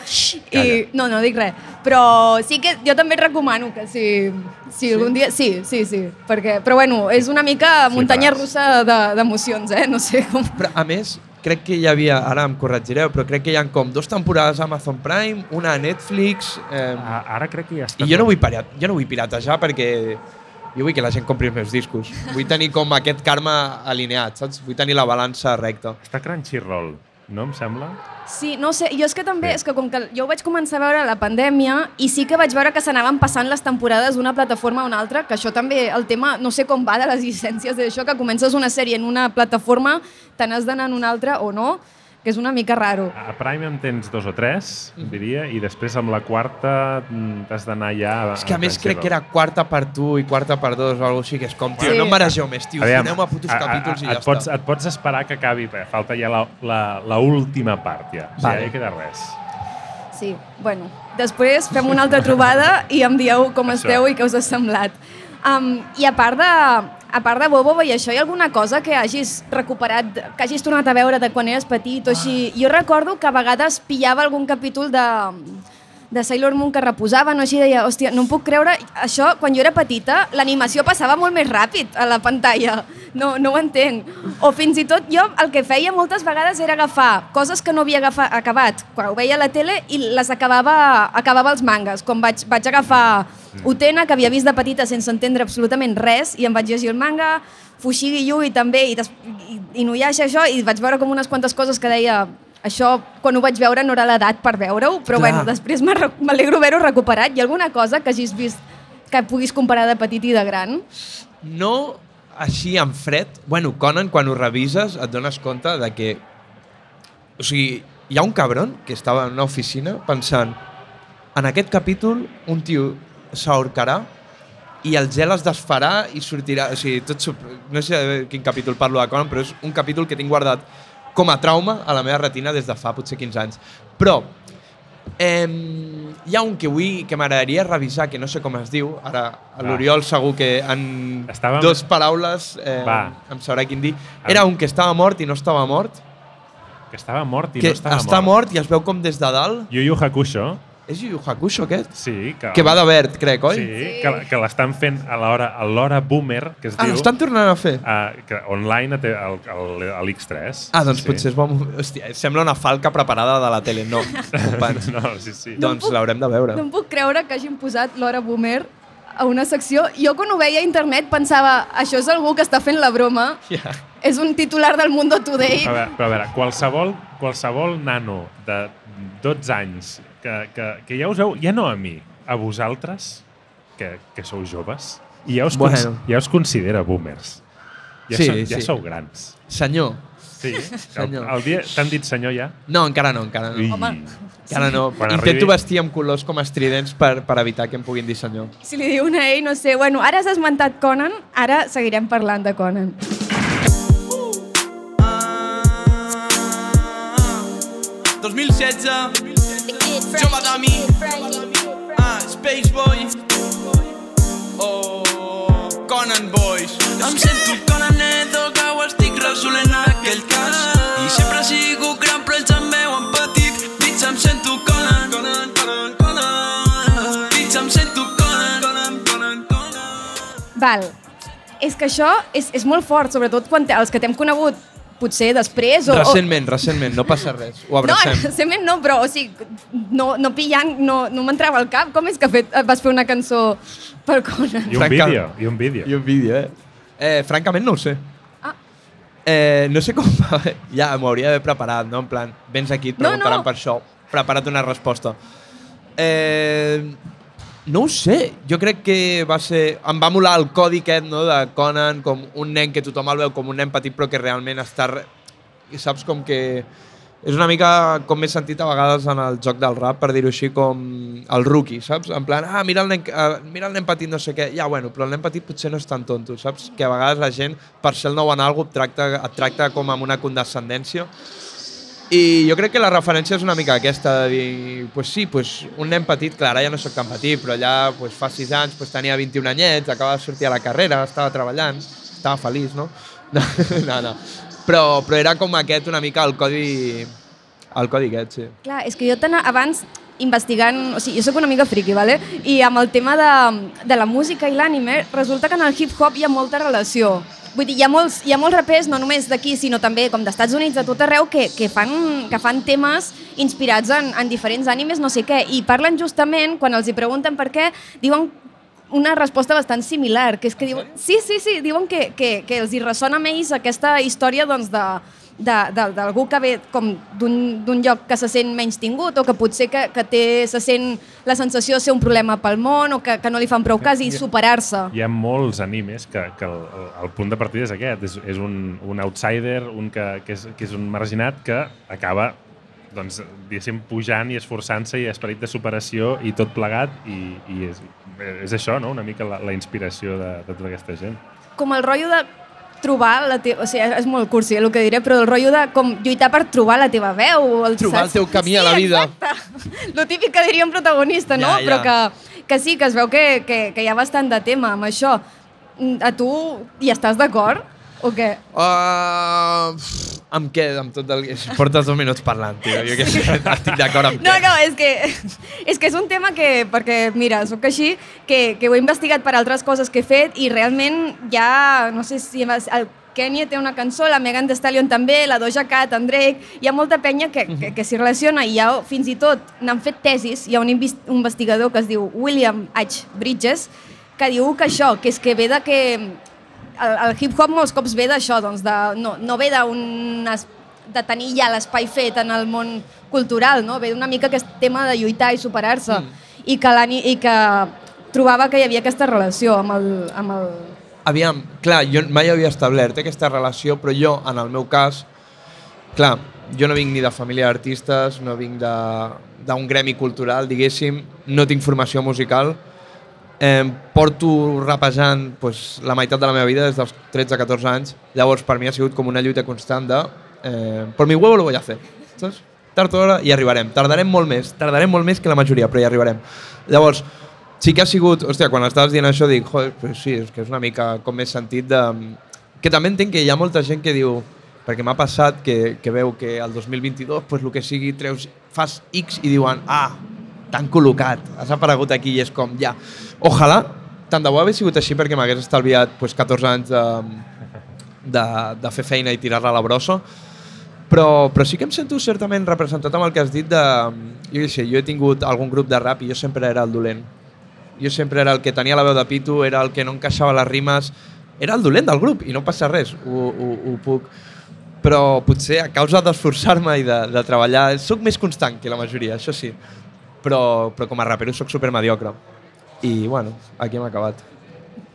I, no, no dic res. Però sí que jo també et recomano que si, si sí? algun dia... Sí, sí, sí. Perquè, però bueno, és una mica muntanya russa de- d'emocions, eh? No sé com... Però, a més, crec que hi havia, ara em corregireu, però crec que hi ha com dos temporades a Amazon Prime, una a Netflix... Eh, Ara crec que ja està... I jo no vull, piratejar, jo no vull piratejar perquè Jo vull que la gent compri els meus discos. Vull tenir com aquest karma alineat, saps? Vull tenir la balança recta. Està Crunchyroll, no em sembla? Sí, no sé, jo és que també, Sí. és que com que jo ho vaig començar a veure a la pandèmia i sí que vaig veure que s'anaven passant les temporades d'una plataforma a una altra, que això també, el tema, no sé com va de les llicències d'això, que comences una sèrie en una plataforma, te n'has d'anar en una altra o no, que és una mica raro. A Prime en tens dos o tres, diria, i després amb la quarta mm, t'has d'anar ja... a- És que a més Crunchyroll. crec que era quarta per tu i quarta per dos o alguna així, que és com, tio, Sí. no em maregeu més, tio, Aviam, doneu-me putos a- a- capítols i et ja pots, està. Et pots esperar que acabi, perquè falta ja la, la, la última part, ja. O sigui, Vale. ja hi queda res. Sí, bueno, després fem una altra trobada i em dieu com Això. esteu i què us ha semblat. Um, I a part de, a part de Bobo i això, hi ha alguna cosa que hagis recuperat, que hagis tornat a veure de quan eres petit o així? Jo recordo que a vegades pillava algun capítol de, de Sailor Moon que reposaven o així, deia, hòstia, no em puc creure, això, quan jo era petita, l'animació passava molt més ràpid a la pantalla, no, no ho entenc. O fins i tot jo el que feia moltes vegades era agafar coses que no havia agafa, acabat quan ho veia a la tele i les acabava, acabava els mangas, com vaig, vaig agafar Utena, que havia vist de petita sense entendre absolutament res, i em vaig llegir el manga, Fushigi Yui també, i, des, i, i Nuyasha això, i vaig veure com unes quantes coses que deia això, quan ho vaig veure, no era l'edat per veure-ho, però Clar. bueno, després m'alegro haver-ho recuperat. Hi ha alguna cosa que hagis vist que puguis comparar de petit i de gran? No així en fred. Bueno, Conan, quan ho revises, et dones compte de que... O sigui, hi ha un cabron que estava en una oficina pensant en aquest capítol un tio s'ahorcarà i el gel es desfarà i sortirà... O sigui, tot... No sé de quin capítol parlo de Conan, però és un capítol que tinc guardat com a trauma a la meva retina des de fa potser 15 anys. Però eh, hi ha un que vull, que m'agradaria revisar, que no sé com es diu, ara l'Oriol segur que en Estàvem- dos paraules eh, Va. em sabrà quin dir. Era un que estava mort i no estava mort, Que estava mort i que no estava està mort. mort i es veu com des de dalt. Yu Yu Hakusho, És Yu Yu Hakusho aquest? sí, que, Que va de verd, crec, oi? Sí, que, que l'estan fent a l'hora a l'hora boomer, que es Ah, diu... l'estan tornant a fer? Uh, que online a, te- al, al, a l'X3. Ah, doncs potser es va... Hòstia, sembla una falca preparada de la tele. No, companys. [laughs] No, sí, sí. No doncs puc- l'haurem de veure. No em puc creure que hagin posat l'hora boomer a una secció. Jo quan ho veia a internet pensava això és algú que està fent la broma. Ja. És un titular del Mundo Today. A veure, però a veure, qualsevol, qualsevol nano de 12 anys que, que, que ja us heu, ja no a mi, a vosaltres, que, que sou joves, i ja us, Bueno. ja us considera boomers. Ja, Sí, sou, ja sí. sou grans. Senyor. Sí. [laughs] El, Senyor. el dia t'han dit senyor ja? No, encara no, encara no. Ui. Home. Encara no. Quan Intento arribi- vestir amb colors com estridents per, per evitar que em puguin dir senyor. Si li diuen a ell, no sé. Bueno, ara has esmentat Conan, ara seguirem parlant de Conan. 2016 Jove de mi ah, Space Boy. Oh Conan Boys. Em sento Conan Edo que ho estic resolent aquell cas. I sempre sigut gran però ells em veuen petit. Dits em sento Conan. Conan, Conan, Conan. Dits em sento Conan. Conan, Conan, Conan. Val. És que això és, és molt fort, sobretot quan te, els que t'hem conegut potser després o... Recentment, recentment, no passa res. Ho o... No, abracem. [laughs] recentment no, però o sigui, no, no pillant, no, no m'entrava al cap. Com és que fet, vas fer una cançó per Conan? I un Franca- vídeo, i un vídeo. I un vídeo, eh? eh francament no ho sé. Ah. Eh, no sé com... [laughs] ja m'ho hauria d'haver preparat, no? En plan, vens aquí, et No, preguntaran no. per això. Preparat una resposta. Eh, no ho sé. Jo crec que va ser... Em va molar el codi aquest, no?, de Conan, com un nen que tothom el veu com un nen petit però que realment està... Re... I saps com que... És una mica com m'he sentit a vegades en el joc del rap, per dir-ho així, com el rookie, saps? En plan, ah, mira el, nen, uh, mira el nen petit, no sé què. Ja, bueno, però el nen petit potser no és tan tonto, saps? Que a vegades la gent, per ser el nou en algú, et tracta, et tracta com amb una condescendència. I jo crec que la referència és una mica aquesta, de dir, pues sí, pues un nen petit, clar, ara ja no sóc tan petit, però allà pues, fa 6 anys pues, tenia 21 anyets, acaba de sortir a la carrera, estava treballant, estava feliç, [laughs] no? No, no. Però, però era com aquest una mica el codi, el codi aquest, sí. Clar, és que jo tan abans investigant, o sigui, jo sóc una mica friki, ¿vale? i amb el tema de, de la música i l'ànime, resulta que en el hip-hop hi ha molta relació. Vull dir, hi ha molts, hi ha molts rapers, no només d'aquí, sinó també com d'Estats Units, de tot arreu, que, que, fan, que fan temes inspirats en, en diferents ànimes, no sé què, i parlen justament, quan els hi pregunten per què, diuen una resposta bastant similar, que és que diuen... Sí, sí, sí, diuen que, que, que els hi ressona a ells aquesta història doncs, de, d'algú que ve com d'un d'un lloc que se sent menys tingut o que potser que, que té, se sent la sensació de ser un problema pel món o que, que no li fan prou cas i superar-se. Hi ha molts animes que, que el, el punt de partida és aquest, és, és un, un outsider, un que, que, és, que és un marginat que acaba doncs, diguéssim, pujant i esforçant-se i esperit de superació i tot plegat i, i és, és això, no? una mica la, la inspiració de, de tota aquesta gent. Com el rotllo de trobar la teva... O sigui, és molt cursi el que diré, però el rotllo de com lluitar per trobar la teva veu. El, Trobar el saps? teu camí a la vida. Exacte. [laughs] Lo típic que diria un protagonista, no? Ja, ja. Però que, que sí, que es veu que, que, que hi ha bastant de tema amb això. Mm, A tu hi estàs d'acord? O què? Uh, amb què? Amb tot el... [laughs] Portes dos minuts parlant, tio. Jo que sé, estic d'acord amb No, què. no, és que, és que és un tema que, perquè, mira, sóc així, que, que ho he investigat per altres coses que he fet i realment ja, no sé si el Kenya té una cançó, la Megan Thee Stallion també, la Doja Cat, en Drake, hi ha molta penya que, que, que s'hi relaciona i ja fins i tot n'han fet tesis, hi ha un investigador que es diu William H. Bridges, que diu que això, que és que ve de que el, el hip-hop molts cops ve d'això, doncs de, no, no ve d'un de tenir ja l'espai fet en el món cultural, no? ve d'una mica aquest tema de lluitar i superar-se mm. i, que i que trobava que hi havia aquesta relació amb el, amb el... Aviam, clar, jo mai havia establert aquesta relació, però jo, en el meu cas, clar, jo no vinc ni de família d'artistes, no vinc d'un gremi cultural, diguéssim, no tinc formació musical, eh, porto rapejant pues, la meitat de la meva vida des dels 13-14 anys, llavors per mi ha sigut com una lluita constant de eh, por mi huevo lo voy a hacer, saps? Tard o d'hora hi arribarem. Tardarem molt més, tardarem molt més que la majoria, però hi arribarem. Llavors, sí que ha sigut, hòstia, quan estaves dient això dic, joder, pues sí, és que és una mica com més sentit de... Que també entenc que hi ha molta gent que diu, perquè m'ha passat que, que veu que el 2022, pues, el que sigui, treus, fas X i diuen, ah, t'han col·locat, has aparegut aquí i és com, ja. Ojalà, tant de bo hagués sigut així perquè m'hagués estalviat pues, 14 anys de, de, de fer feina i tirar-la a la brossa, però, però sí que em sento certament representat amb el que has dit de... Jo sé, jo he tingut algun grup de rap i jo sempre era el dolent. Jo sempre era el que tenia la veu de pito, era el que no encaixava les rimes, era el dolent del grup i no passa res, ho, ho, ho puc. Però potser a causa d'esforçar-me i de, de treballar, sóc més constant que la majoria, això sí. Però, però com a rapero sóc super mediocre. I bueno, aquí hem acabat.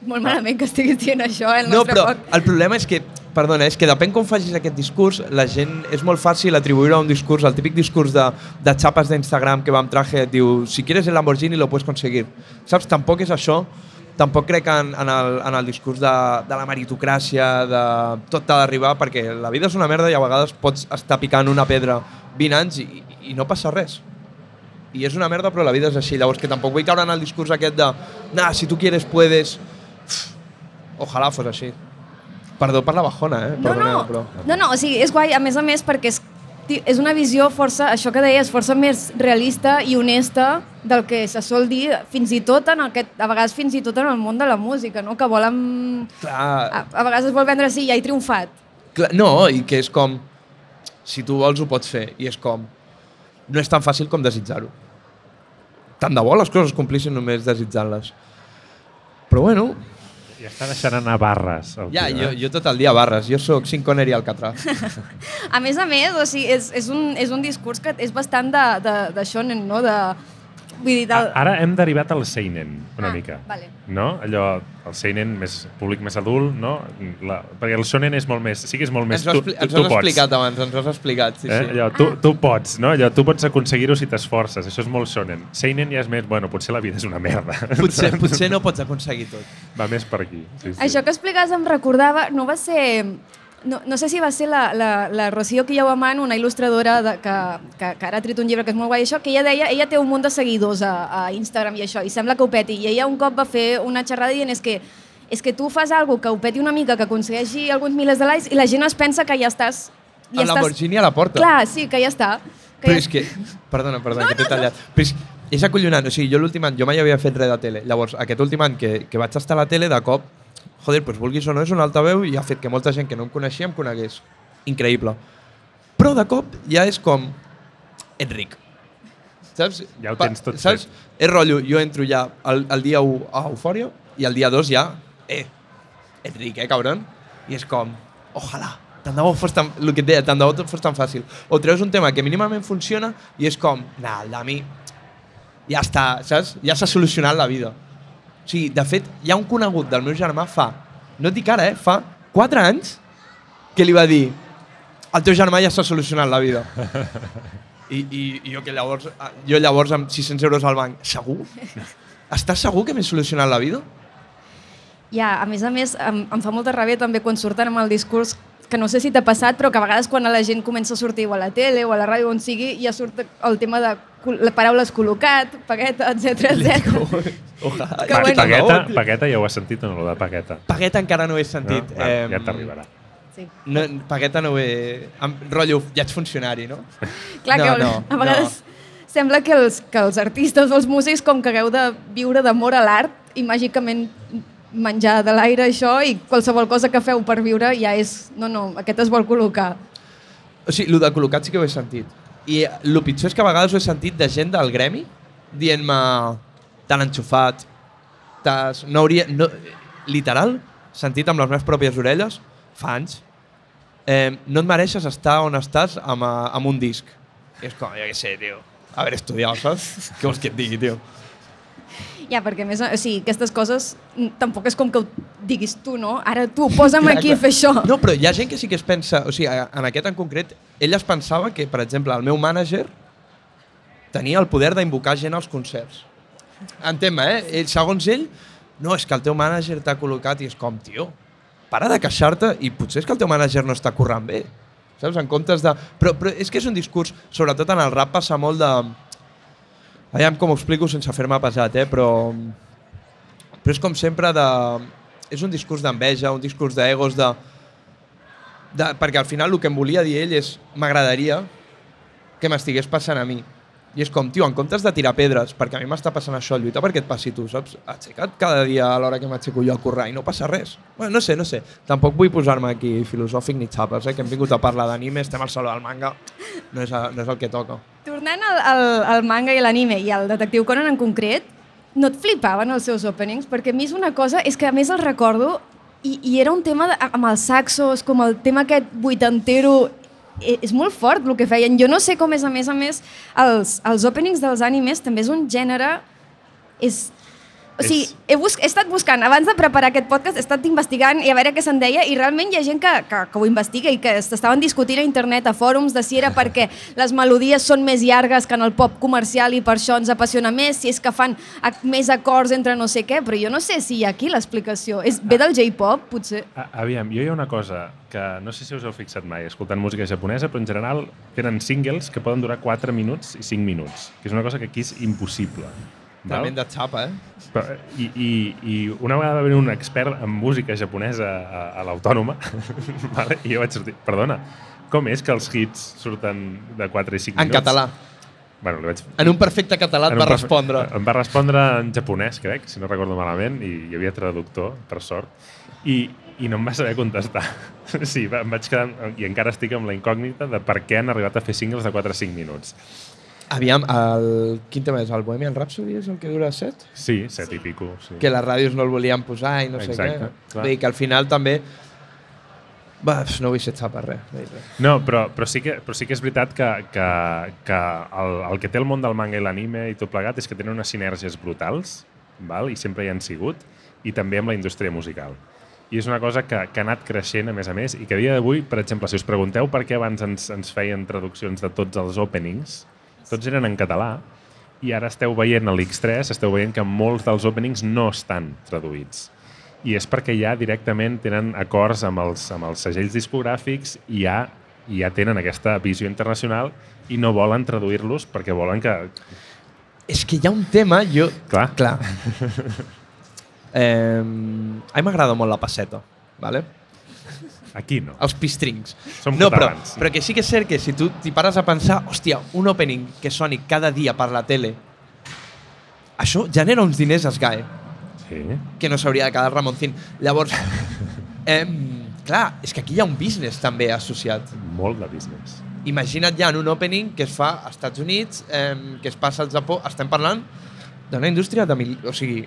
Molt malament que estiguis dient això, eh, el No, nostre però pot. el problema és que, perdona, és que depèn com facis aquest discurs, la gent és molt fàcil atribuir a un discurs, el típic discurs de, de xapes d'Instagram que va amb traje, et diu, si quieres el Lamborghini lo puedes conseguir. Saps? Tampoc és això, tampoc crec en, en, el, en el discurs de, de la meritocràcia, de tot t'ha d'arribar, perquè la vida és una merda i a vegades pots estar picant una pedra 20 anys i, i no passa res. I és una merda, però la vida és així. Llavors que tampoc vull caure en el discurs aquest de nah, si tu quieres, puedes... Ojalà fos així. Perdó per la bajona, eh? No, Perdoneu, no, però... no, no, o sigui, és guai, a més a més, perquè és, és una visió força, això que deies, força més realista i honesta del que se sol dir, fins i tot en aquest, a vegades fins i tot en el món de la música, no? que volen... Clar, A, a vegades es vol vendre així, ja he triomfat. clar, no, i que és com... Si tu vols ho pots fer, i és com... No és tan fàcil com desitjar-ho. Tant de bo les coses es complissin només desitjant-les. Però bueno, I està deixant anar barres. El ja, tio, jo, eh? jo tot el dia barres. Jo sóc Sin Conner i Alcatraz. [laughs] A més a més, o sigui, és, és, un, és un discurs que és bastant de, de, de shonen, no? De, vull dir, del... Ara hem derivat al Seinen, una Ah, mica. vale. No? Allò, el Seinen més públic més adult, no? La, perquè el Shonen és molt més... Sí que és molt més... Ens ho has, tu, ens tu ho has pots. explicat abans, ens ho has explicat, sí, eh? sí. Allò, tu, tu pots, no? Allò, tu pots aconseguir-ho si t'esforces. Això és molt Shonen. Seinen ja és més... Bueno, potser la vida és una merda. [laughs] Potser, potser no pots aconseguir tot. Va més per aquí. Sí, sí. Això que explicaves em recordava, no va ser... No, no sé si va ser la, la, la Rocío Quillauamant, una il·lustradora de, que, que, que ara ha tret un llibre que és molt guai, això, que ella deia, ella té un munt de seguidors a, a Instagram i això, i sembla que ho peti. I ella un cop va fer una xerrada dient és que és que tu fas alguna que ho peti una mica, que aconsegueixi alguns milers de likes i la gent es pensa que ja estàs... Ja El Lamborghini a la porta. Clar, sí, que ja està. Que Però ja... és que... Perdona, perdona, que t'he tallat. Però és, és acollonant. O sigui, jo l'últim any, jo mai havia fet res de tele. Llavors, aquest últim any que, que vaig estar a la tele, de cop, joder, doncs vulguis o no, és un altaveu i ha fet que molta gent que no em coneixia em conegués. Increïble. Però de cop ja és com... Ets ric. Saps? Ja ho tens tot saps? fet. És rotllo, jo entro ja el, el dia 1 a Eufòria i el dia 2 ja, eh, ets ric, eh, cabron? I és com, ojalà, tant de bo fos tan, el que et deia, tant de bo fos tan fàcil. O treus un tema que mínimament funciona i és com, nah, el Dami, ja està, saps? Ja s'ha solucionat la vida. O sigui, de fet, hi ha un conegut del meu germà fa, no et dic ara, eh, fa 4 anys que li va dir el teu germà ja s'ha solucionat la vida. [laughs] I, i, i jo que llavors, jo llavors amb 600 euros al banc, segur? Estàs segur que m'he solucionat la vida? Ja, a més a més, em, em fa molta ràbia també quan surten amb el discurs que no sé si t'ha passat, però que a vegades quan la gent comença a sortir o a la tele o a la ràdio on sigui, ja surt el tema de col- les paraules col·locat, pagueta, etc etc. Pa [laughs] bueno. Pagueta, pagueta ja ho has sentit o no, lo de pagueta? Pagueta encara no ho he sentit. No? Va, ja t'arribarà. Sí. No, Pagueta no ho he... Amb, rotllo, ja ets funcionari, no? [laughs] Clar No, que no, a vegades sembla que els, que els artistes o els músics, com que hagueu de viure d'amor a l'art i màgicament menjar de l'aire això i qualsevol cosa que feu per viure ja és... No, no, aquest es vol col·locar. O sigui, el de col·locat sí que ho he sentit. I el pitjor és que a vegades ho he sentit de gent del gremi dient-me tan enxufat, t'has... No hauria... No, literal, sentit amb les meves pròpies orelles, fa anys, eh, no et mereixes estar on estàs amb, eh, amb un disc. I és com, jo què sé, tio, haver estudiat, saps? Què vols que et digui, tio? Ja, perquè més, o sigui, aquestes coses mm, tampoc és com que ho diguis tu, no? Ara tu, posa'm Clar, aquí clar. a fer això. No, però hi ha gent que sí que es pensa... O sigui, en aquest en concret, ell es pensava que, per exemple, el meu mànager tenia el poder d'invocar gent als concerts. Entén-me, eh? Ell, segons ell, no, és que el teu mànager t'ha col·locat i és com, tio, para de queixar-te i potser és que el teu mànager no està currant bé. Saps? En comptes de... Però, però és que és un discurs, sobretot en el rap passa molt de... Aviam com ho explico sense fer-me pesat, eh? Però, però és com sempre de... És un discurs d'enveja, un discurs d'egos, de, de... Perquè al final el que em volia dir ell és m'agradaria que m'estigués passant a mi. I és com, tio, en comptes de tirar pedres, perquè a mi m'està passant això, lluita perquè et passi tu, saps? Aixeca't cada dia a l'hora que m'aixeco jo a currar i no passa res. Bueno, no sé, no sé. Tampoc vull posar-me aquí filosòfic ni xapes, eh? que hem vingut a parlar d'anime, estem al saló del manga, no és, no és el que toca. Tornant al, al, al manga i l'anime i al detectiu Conan en concret, no et flipaven els seus openings? Perquè a mi és una cosa, és que a més el recordo i, i era un tema de, amb els saxos, com el tema aquest vuitantero, és molt fort el que feien. Jo no sé com és, a més a més, els, els openings dels animes també és un gènere... És, o sigui, he, bus he estat buscant, abans de preparar aquest podcast, he estat investigant i a veure què se'n deia i realment hi ha gent que, que, que ho investiga i que s'estaven discutint a internet, a fòrums, de si era perquè [laughs] les melodies són més llargues que en el pop comercial i per això ens apassiona més, si és que fan ac més acords entre no sé què, però jo no sé si hi ha aquí l'explicació. És Ve del J-pop, potser? A, aviam, jo hi ha una cosa que no sé si us heu fixat mai escoltant música japonesa, però en general tenen singles que poden durar 4 minuts i 5 minuts, que és una cosa que aquí és impossible. Val? Talment de xapa, eh? Però, i, i, I una vegada va venir un expert en música japonesa a, a l'Autònoma, [laughs] vale? i jo vaig sortir, perdona, com és que els hits surten de 4 i 5 En minuts? català. Bueno, li vaig... En un perfecte català et en va perfe- respondre. Em va respondre en japonès, crec, si no recordo malament, i hi havia traductor, per sort, i, i no em va saber contestar. [laughs] Sí, em vaig quedar, i encara estic amb la incògnita de per què han arribat a fer singles de 4 a 5 minuts. Aviam, el... quin tema és? El Bohemian Rhapsody és el que dura 7? Sí, set i pico, sí. Que les ràdios no el volien posar i no sé Exacte, què. clar. Vull dir que al final també... Va, no vull ser xapa, dir res. No, però, però, sí que, però sí que és veritat que, que, que el, el que té el món del manga i l'anime i tot plegat és que tenen unes sinergies brutals, val? i sempre hi han sigut, i també amb la indústria musical. I és una cosa que, que ha anat creixent, a més a més, i que a dia d'avui, per exemple, si us pregunteu per què abans ens, ens feien traduccions de tots els openings, tots eren en català, i ara esteu veient a l'X3, esteu veient que molts dels openings no estan traduïts. I és perquè ja directament tenen acords amb els, amb els segells discogràfics i ja, i ja tenen aquesta visió internacional i no volen traduir-los perquè volen que... És que hi ha un tema, jo... Clar. Clar. [laughs] eh, a mi m'agrada molt la passeta, ¿vale? Aquí no. els pistrings. Som no, però, catalans. però que sí que és cert que si tu t'hi pares a pensar, hòstia, un opening que soni cada dia per la tele, això genera uns diners a Sky, Sí. que no s'hauria de quedar Ramoncín. Llavors, [laughs] eh, clar, és que aquí hi ha un business també associat. Molt de business. Imagina't ja en un opening que es fa als Estats Units, eh, que es passa al Japó, estem parlant d'una indústria de mil... O sigui,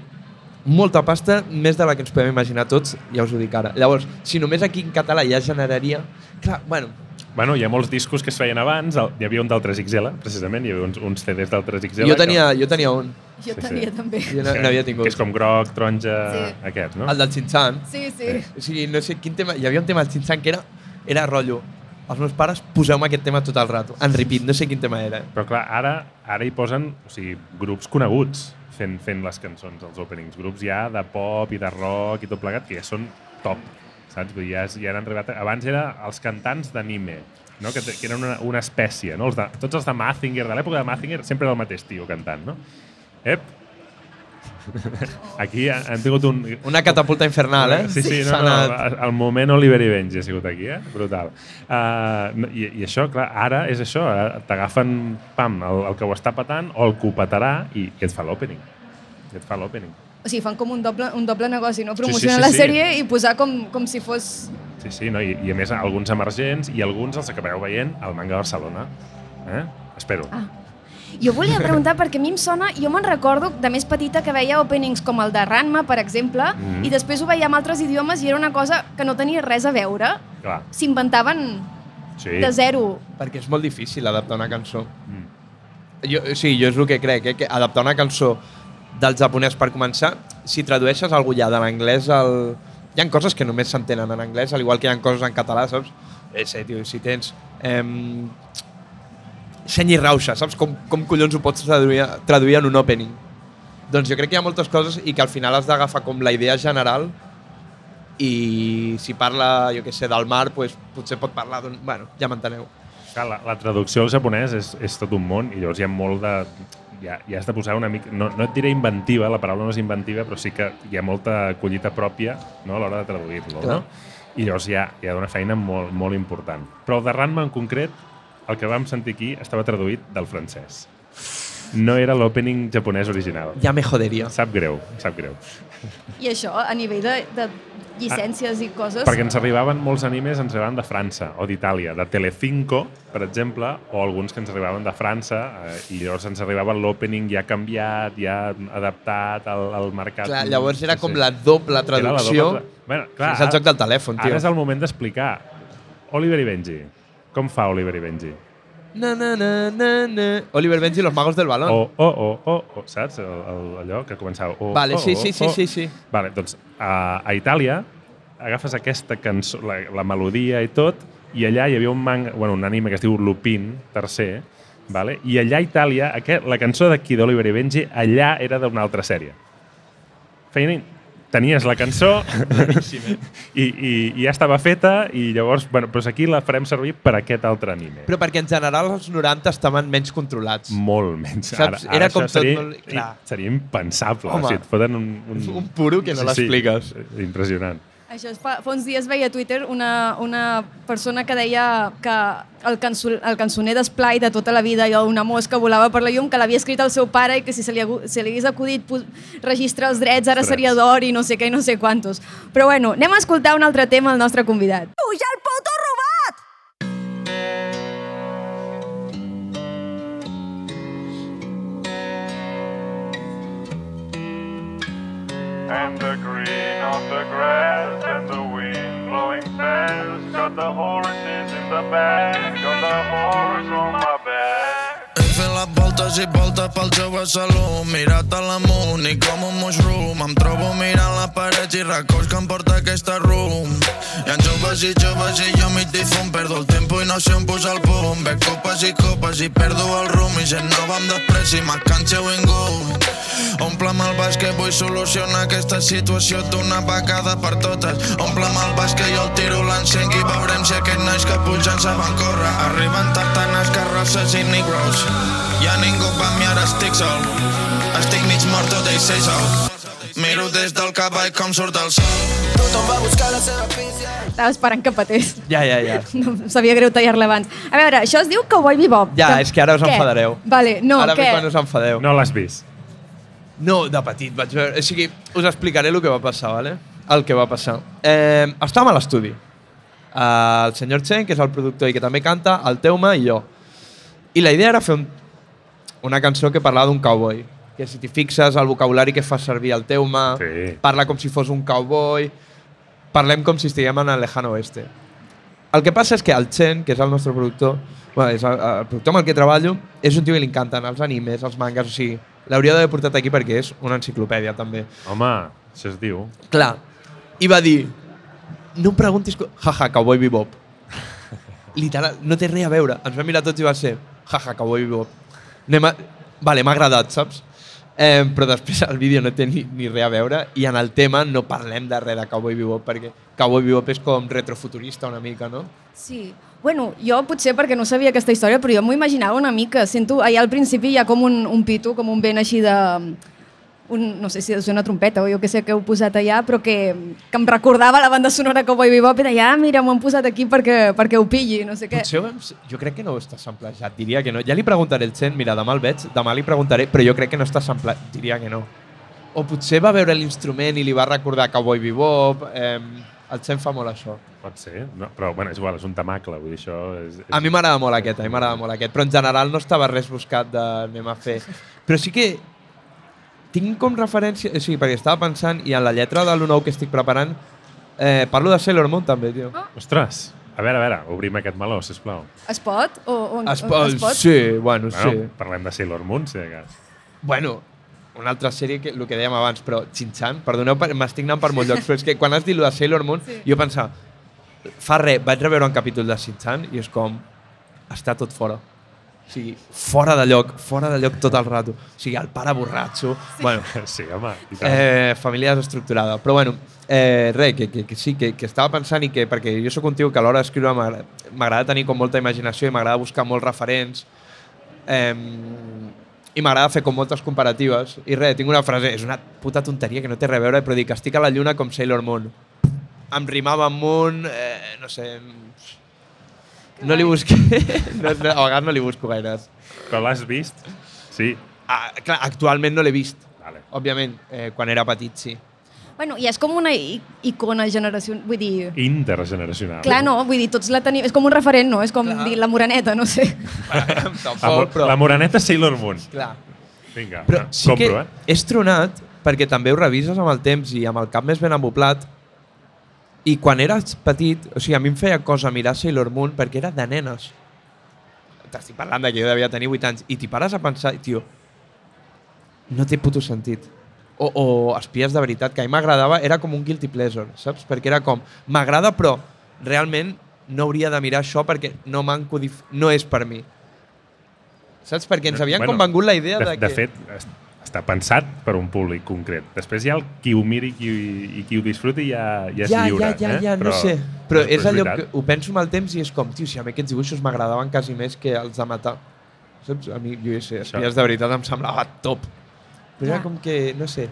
molta pasta, més de la que ens podem imaginar tots, ja us ho dic ara. Llavors, si només aquí en català ja generaria... Clar, bueno, Bueno, hi ha molts discos que es feien abans, hi havia un del 3XL, precisament, hi havia uns, uns CDs del 3XL. jo tenia, jo tenia un. Jo Sí, tenia sí. també. Jo no, n'havia tingut. Que és com groc, taronja, Sí. aquest, no? El del Chin-Chan. Sí, sí. O sigui, no sé quin tema... Hi havia un tema del Chin-Chan que era, era rotllo. Els meus pares, poseu-me aquest tema tot el rato. En repeat, no sé quin tema era. Però clar, ara ara hi posen o sigui, grups coneguts fent, fent les cançons, els openings. Grups ja de pop i de rock i tot plegat, que ja són top, saps? Vull dir, ja, ja han arribat... Abans era els cantants d'anime, no? que, que eren una, una espècie. No? Els de, tots els de Mazinger, de l'època de Mazinger, sempre era el mateix tio cantant, no? Ep! [laughs] Aquí han, tingut un, Una catapulta infernal, eh? Sí, sí, no, no, anat- el moment Oliver i Benji ha sigut aquí, eh? Brutal. Uh, i, I això, clar, ara és això, eh? t'agafen, pam, el, el que ho està patant o el que ho patarà i, i et fa l'opening. I et fa l'opening. O sigui, fan com un doble, un doble negoci, no? sí, Promocionar sí, la sí. sèrie i posar com, com si fos... Sí, sí, no? I, i a més alguns emergents i alguns els acabareu veient al Manga Barcelona. Eh? Espero. Ah. Jo volia preguntar, perquè a mi em sona, jo me'n recordo de més petita que veia openings com el de Ranma, per exemple, Mhm. i després ho veia en altres idiomes i era una cosa que no tenia res a veure. S'inventaven sí. de zero. Perquè és molt difícil adaptar una cançó. Mm. Jo, sí, jo és el que crec, eh? que adaptar una cançó del japonès per començar, si tradueixes algú ja de l'anglès al... Hi ha coses que només s'entenen en anglès, al igual que hi ha coses en català, saps? Eh, sé, tio, si tens... Eh, Seny i rauxa, saps? Com, com collons ho pots traduir, traduir en un opening? Doncs jo crec que hi ha moltes coses i que al final has d'agafar com la idea general i si parla, jo què sé, del mar, pues, potser pot parlar d'un... Bueno, ja m'enteneu. La, la traducció al japonès és, és tot un món i llavors hi ha molt de... Ja, ja has de posar una mica... No, no et diré inventiva, la paraula no és inventiva, però sí que hi ha molta collita pròpia no, a l'hora de traduir-lo. No? I llavors hi ha, hi ha una feina molt, molt important. Però el de Ranma en concret, el que vam sentir aquí, estava traduït del francès. No era l'opening japonès original. Ja me joderia. Sap greu, sap greu. I això, a nivell de, de llicències i coses... Perquè ens arribaven molts animes, ens arribaven de França o d'Itàlia, de Telecinco, per exemple, o alguns que ens arribaven de França, eh, i llavors ens arribava l'opening ja canviat, ja adaptat al, al mercat. Clar, llavors era Sí, com sí. la doble Era la traducció. doble tra- Bueno, clar, és el joc del telèfon, tio. Ara és el moment d'explicar. Oliver i Benji. Com fa Oliver i Benji? Na, na, na, na, na. Oliver Benji, los magos del balón. O, o, o, o, o saps? El, el, allò que començava... O, Vale, o, sí, o, sí, sí, o. sí, sí. Vale, doncs a, a Itàlia agafes aquesta cançó, la, la melodia i tot, i allà hi havia un manga, bueno, un anime que es diu Lupin, tercer, vale? i allà a Itàlia, aquest, la cançó d'aquí d'Oliver i Benji, allà era d'una altra sèrie. Feien, tenies la cançó i, i, i ja estava feta i llavors, bueno, doncs aquí la farem servir per aquest altre anime. Però perquè en general els 90 estaven menys controlats. Molt menys. Saps? Era això com tot seria, molt- clar. Seria impensable. Home. o sigui, et foten un, un, Un puro que no l'expliques. Sí, impressionant. Això és fa, fa uns dies veia a Twitter una, una persona que deia que el, cançó, el cançoner d'Esplai de tota la vida i una mosca volava per la llum, que l'havia escrit el seu pare i que si se li, se li hagués acudit registrar els drets ara seria d'or i no sé què i no sé quantos. Però bueno, anem a escoltar un altre tema al nostre convidat. Puja el puto robot! And the green the grass and the wind blowing fast. Got the horses in the back, got the horse on my voltes i voltes pel jove salut Mirat a l'amunt i com un mushroom. Em trobo mirant la paret i racons que em porta aquesta room. Hi ha joves i joves i jo mig difum Perdo el tempo i no sé on posar el punt Bec copes i copes i perdo el rum. I gent nova amb despreci m'ha canxa vingut Omple'm el que vull solucionar aquesta situació d'una vegada per totes. Omple'm el que jo el tiro l'encenc i veurem si aquest nois que pugen saben córrer. Arriben tartanes, carrosses i negros Ja ningú va mi ara estic sol Estic mig mort tot i ser sol Miro des del cavall com surt el sol Tothom va buscar la seva pizza Estava esperant que patés. Ja, ja, ja. [laughs] No, em sabia greu tallar-la abans. A veure, això es diu Cowboy Bebop. Ja, és que ara us Què? enfadareu. Vale, no, Ara què? ve quan us enfadeu. No l'has vist? No, de petit vaig veure... O sigui, us explicaré el que va passar, vale? El que va passar. Eh, estàvem a l'estudi, uh, el senyor Chen, que és el productor i que també canta, el Teuma i jo. I la idea era fer un, una cançó que parlava d'un cowboy, que si t'hi fixes, el vocabulari que fa servir el Teuma, Sí. parla com si fos un cowboy, parlem com si estiguem en el lejano oeste. El que passa és que el Chen, que és el nostre productor, bueno, és el, el productor amb el que treballo, és un tio que li encanten els animes, els mangas, o sigui, l'hauria d'haver portat aquí perquè és una enciclopèdia, també. Home, això es diu. Clar, i va dir, no em preguntis... Jaja, Cowboy Bebop. [laughs] Literal, no té res a veure. Ens vam mirar tots i va ser, jaja, Cowboy Bebop. Anem a... Vale, m'ha agradat, saps? Eh, però després el vídeo no té ni, ni res a veure i en el tema no parlem de res de Cowboy Bebop perquè Cowboy Bebop és com retrofuturista una mica, no? Sí. Bueno, jo potser perquè no sabia aquesta història, però jo m'ho imaginava una mica. Sento, allà al principi hi ha com un, un pito, com un vent així de... Un, no sé si és una trompeta o jo que sé que heu posat allà, però que, que em recordava la banda sonora Cowboy Bebop i deia, ah, mira, m'ho han posat aquí perquè, perquè ho pilli, no sé què. Potser jo crec que no està samplejat, diria que no. Ja li preguntaré el Chen, mira, demà el veig, demà li preguntaré, però jo crec que no està samplejat, diria que no. O potser va veure l'instrument i li va recordar Cowboy Bebop, eh, el Chen fa molt això. Pot ser, no, però bueno, és igual, és un tamacle, vull dir, això és... és... A mi m'agrada molt aquest, a mi m'agrada molt aquest, però en general no estava res buscat de anem a fer. Però sí que tinc com referència, o sigui, perquè estava pensant, i en la lletra de lo nou que estic preparant, eh, parlo de Sailor Moon també, tio. Ostres, a veure, a veure, obrim aquest meló, sisplau. Es pot? O, o, Es, o, es pot? Sí, bueno, Bueno, sí. parlem de Sailor Moon, si de cas. Bueno, una altra sèrie que el que dèiem abans, però Chin-Chan, perdoneu, per- m'estic anant per molts llocs, però és que quan has dit lo de Sailor Moon, sí. jo pensava, fa res, vaig reveure un capítol de Chin-Chan i és com, està tot fora. O sigui, fora de lloc, fora de lloc tot el rato. O sigui, el pare borratxo, sí. bueno, [laughs] Sí, home, i tant. eh, família desestructurada. Però bueno, eh, res, que, que, que sí, que, que estava pensant i que, perquè jo sóc un tio que a l'hora d'escriure m'agrada tenir com molta imaginació i m'agrada buscar molts referents eh, i m'agrada fer com moltes comparatives. I res, tinc una frase, és una puta tonteria que no té res a veure, però dic, estic a la lluna com Sailor Moon. Em rimava amb Moon, eh, no sé... No li busqué... No, no, a vegades no li busco gaires. Però l'has vist? Sí. Ah, clar, actualment no l'he vist. Vale. Òbviament, eh, quan era petit, sí. Bueno, i és com una icona generació... Vull dir... Intergeneracional. Clar, no, vull dir, tots la tenim... És com un referent, no? És com Clar. dir la moreneta, no sé. [laughs] La, Tampoc, però... la moreneta Sailor Moon. Clar. Vinga, Però sí compro, que eh? és tronat perquè també ho revises amb el temps i amb el cap més ben amoblat i quan eres petit, o sigui, a mi em feia cosa mirar Sailor Moon perquè era de nenes. T'estic parlant de que jo devia tenir 8 anys i t'hi pares a pensar, tio, no té puto sentit. O, o espies de veritat, que a mi m'agradava, era com un guilty pleasure, saps? Perquè era com, m'agrada però realment no hauria de mirar això perquè no m'han codif... no és per mi. Saps? Perquè ens havien Bueno, com vengut la idea de, de, que... de fet, està pensat per un públic concret. Després hi ha el qui ho miri i qui, i qui ho disfruti ja, ja és ja, lliure. ja, ja, eh? ja, no sé. Però és allò que ho penso amb el temps i és com, tio, si a mi aquests dibuixos m'agradaven quasi més que els de matar. Saps? A mi, jo ja sé, espies de veritat em semblava top. Però era Ja. com que, no sé,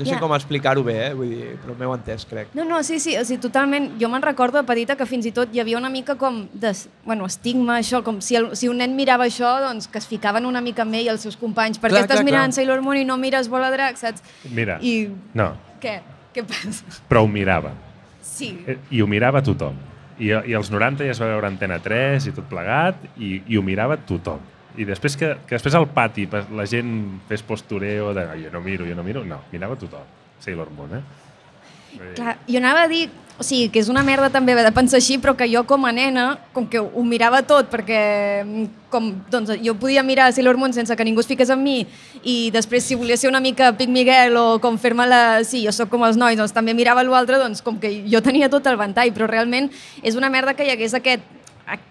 no sé Ja. com explicar-ho bé, eh? Vull dir, però m'heu entès, crec. No, no, sí, sí, o sigui, totalment. Jo me'n recordo de petita que fins i tot hi havia una mica com de, bueno, estigma, això, com si, el, si un nen mirava això, doncs que es ficaven una mica amb ell i els seus companys. Per què estàs clar, mirant clar. Sailor Moon i no mires Bola Drac, saps? Mira, I no, què? Què passa? però ho mirava. Sí. Eh, I ho mirava tothom. I, I als 90 ja es va veure Antena 3 i tot plegat, i, i ho mirava tothom. I després que, que després al pati pa- la gent fes postureo de "Ah, jo no miro, jo no miro, no, mirava tothom. Sailor Moon, eh? Clar, jo anava a dir, o sigui, que és una merda també haver de pensar així, però que jo com a nena, com que ho mirava tot, perquè mm, com, doncs, jo podia mirar Sailor Moon sense que ningú es fiqués amb mi, i després si volia ser una mica Pic Miguel o com fer-me la... Sí, jo sóc com els nois, doncs també mirava l'altre, doncs com que jo tenia tot el ventall, però realment és una merda que hi hagués aquest,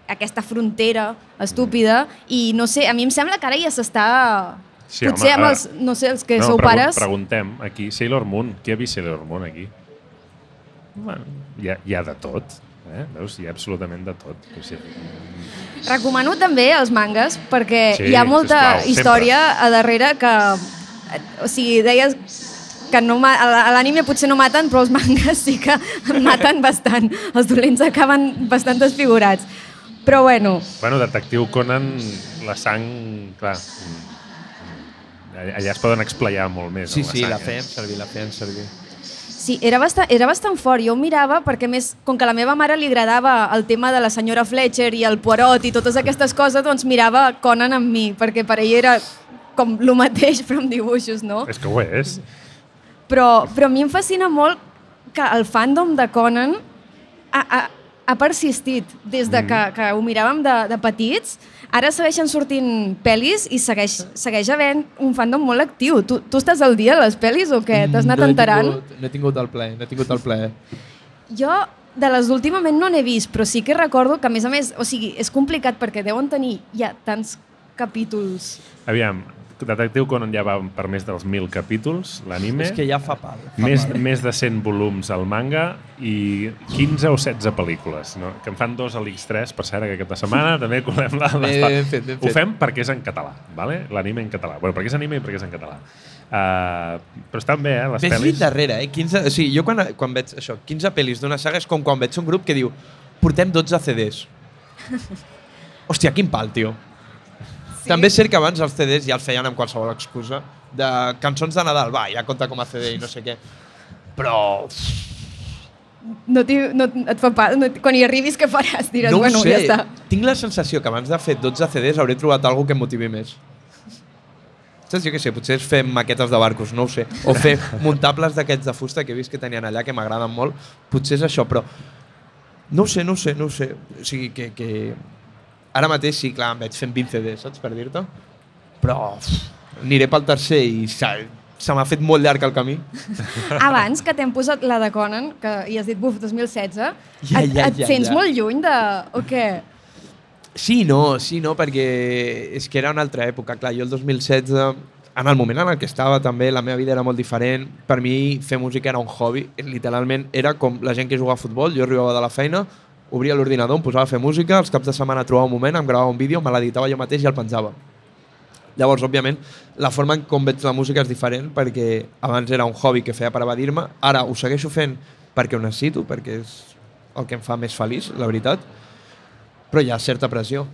aquesta frontera estúpida, i no sé, a mi em sembla que ara ja s'està... Sí, Potser home, amb els, no sé, els que no, sou pregun- pares... Preguntem aquí, Sailor Moon, qui ha vist Sailor Moon aquí? Bueno, hi ha, hi ha de tot, eh? Veus? Hi ha absolutament de tot. O sigui, Recomano també els mangas perquè Sí, hi ha molta sisplau, sempre. història a darrere que... O sigui, deies que no a l'anime potser no maten, però els [laughs] mangas sí que maten bastant. Els dolents acaben bastant desfigurats. Però bueno, Bueno, Detectiu Conan, la sang, clar, allà es poden explayar molt més. Sí, la sí, sang, la eh? feien servir, la feien servir. Sí, era bastant, era bastant fort. Jo ho mirava perquè, més, com que a la meva mare li agradava el tema de la senyora Fletcher i el Poirot i totes aquestes coses, doncs mirava Conan amb mi, perquè per ell era com el mateix, però amb dibuixos, no? És que ho és. Però, però a mi em fascina molt que el fandom de Conan ha, ha, ha persistit des de que, que ho miràvem de, de petits. Ara segueixen sortint pel·lis i segueix, segueix havent un fandom molt actiu. Tu, tu estàs al dia de les pel·lis o què? T'has anat no enterant? Tingut, no he tingut el ple, no he tingut el ple. Jo de les d'últimament no n'he vist, però sí que recordo que, a més a més, o sigui, és complicat perquè deuen tenir ja tants capítols. Aviam, Detectiu Conan ja va per més dels 1.000 capítols, l'anime. És que ja fa pal. Fa Més, pal. més de 100 volums al manga i 15 o 16 pel·lícules, no? que en fan dos a l'X3, per cert, que aquesta setmana també colem la... Ben la- fet, ben Ho fet. fem perquè és en català, vale? l'anime en català. Bueno, perquè és anime i perquè és en català. Uh, però estan bé, eh, les Ves pel·lis. darrere, eh? 15, o sigui, jo quan, quan veig això, 15 pel·lis d'una saga és com quan veig un grup que diu portem 12 CDs. [laughs] Hòstia, quin pal, tio. També és cert que abans els CDs ja els feien amb qualsevol excusa de cançons de Nadal, va, ja compta com a CD i no sé què. Però No, no et fa pa, no, quan hi arribis què faràs? Diràs, no ho bueno, sé, ja està. tinc la sensació que abans de fer 12 CDs hauré trobat alguna que em motivi més. Saps? Jo què sé, potser és fer maquetes de barcos, no ho sé. O fer [laughs] muntables d'aquests de fusta que he vist que tenien allà, que m'agraden molt. Potser és això, però no ho sé, no ho sé, no ho sé. O sigui, que, que... Ara mateix sí, clar, em veig fent 20 CDs, saps, per dir-te? Però uf, aniré pel tercer i se m'ha fet molt llarg el camí. [laughs] Abans que t'hem posat la de Conan, que hi has dit, buf, 2016, Ja, et, ja, et ja, sents ja. molt lluny de... o què? Sí, no, sí, no, perquè és que era una altra època. Clar, jo el 2016, en el moment en el que estava també, la meva vida era molt diferent. Per mi fer música era un hobby. Literalment era com la gent que jugava a futbol. Jo arribava de la feina, obria l'ordinador, em posava a fer música, els caps de setmana trobava un moment, em gravava un vídeo, me l'editava jo mateix i el penjava. Llavors, òbviament, la forma en com veig la música és diferent perquè abans era un hobby que feia per evadir-me, ara ho segueixo fent perquè ho necessito, perquè és el que em fa més feliç, la veritat, però hi ha certa pressió,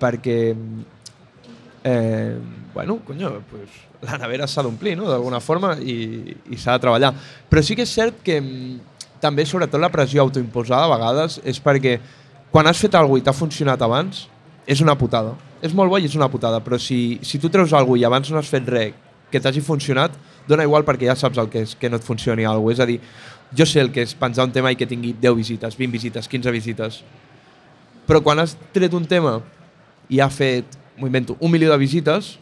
perquè, eh, bueno, conyo, pues, la nevera s'ha d'omplir, no?, d'alguna forma, i, i s'ha de treballar. Però sí que és cert que mm, també, sobretot, la pressió autoimposada a vegades és perquè quan has fet alguna i t'ha funcionat abans, és una putada. És molt bo i és una putada, però si, si tu treus alguna i abans no has fet res que t'hagi funcionat, dona igual perquè ja saps el que és que no et funcioni alguna És a dir, jo sé el que és pensar un tema i que tingui 10 visites, 20 visites, 15 visites. Però quan has tret un tema i ha fet, m'ho invento, un milió de visites,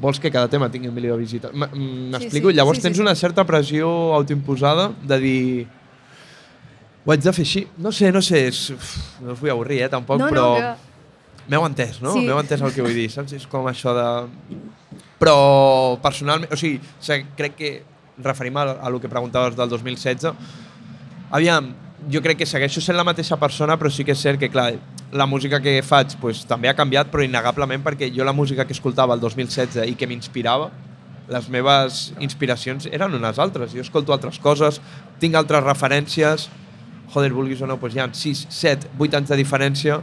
vols que cada tema tingui un milió de visites. M'explico? sí, Llavors sí, sí, tens sí. una certa pressió autoimposada de dir ho haig de fer així. No sé, no sé, és... uf, no us vull avorrir, eh, tampoc, no, però... no, que... M'heu entès, no? Sí. M'heu entès el que vull dir, saps? És com això de... Però personalment, o sigui, crec que referim a, a lo que preguntaves del 2016, aviam, jo crec que segueixo sent la mateixa persona, però sí que és cert que, clar, la música que faig pues, també ha canviat, però innegablement perquè jo la música que escoltava el 2016 i que m'inspirava, les meves inspiracions eren unes altres. Jo escolto altres coses, tinc altres referències, joder, vulguis o no, doncs hi ha 6, 7, 8 anys de diferència,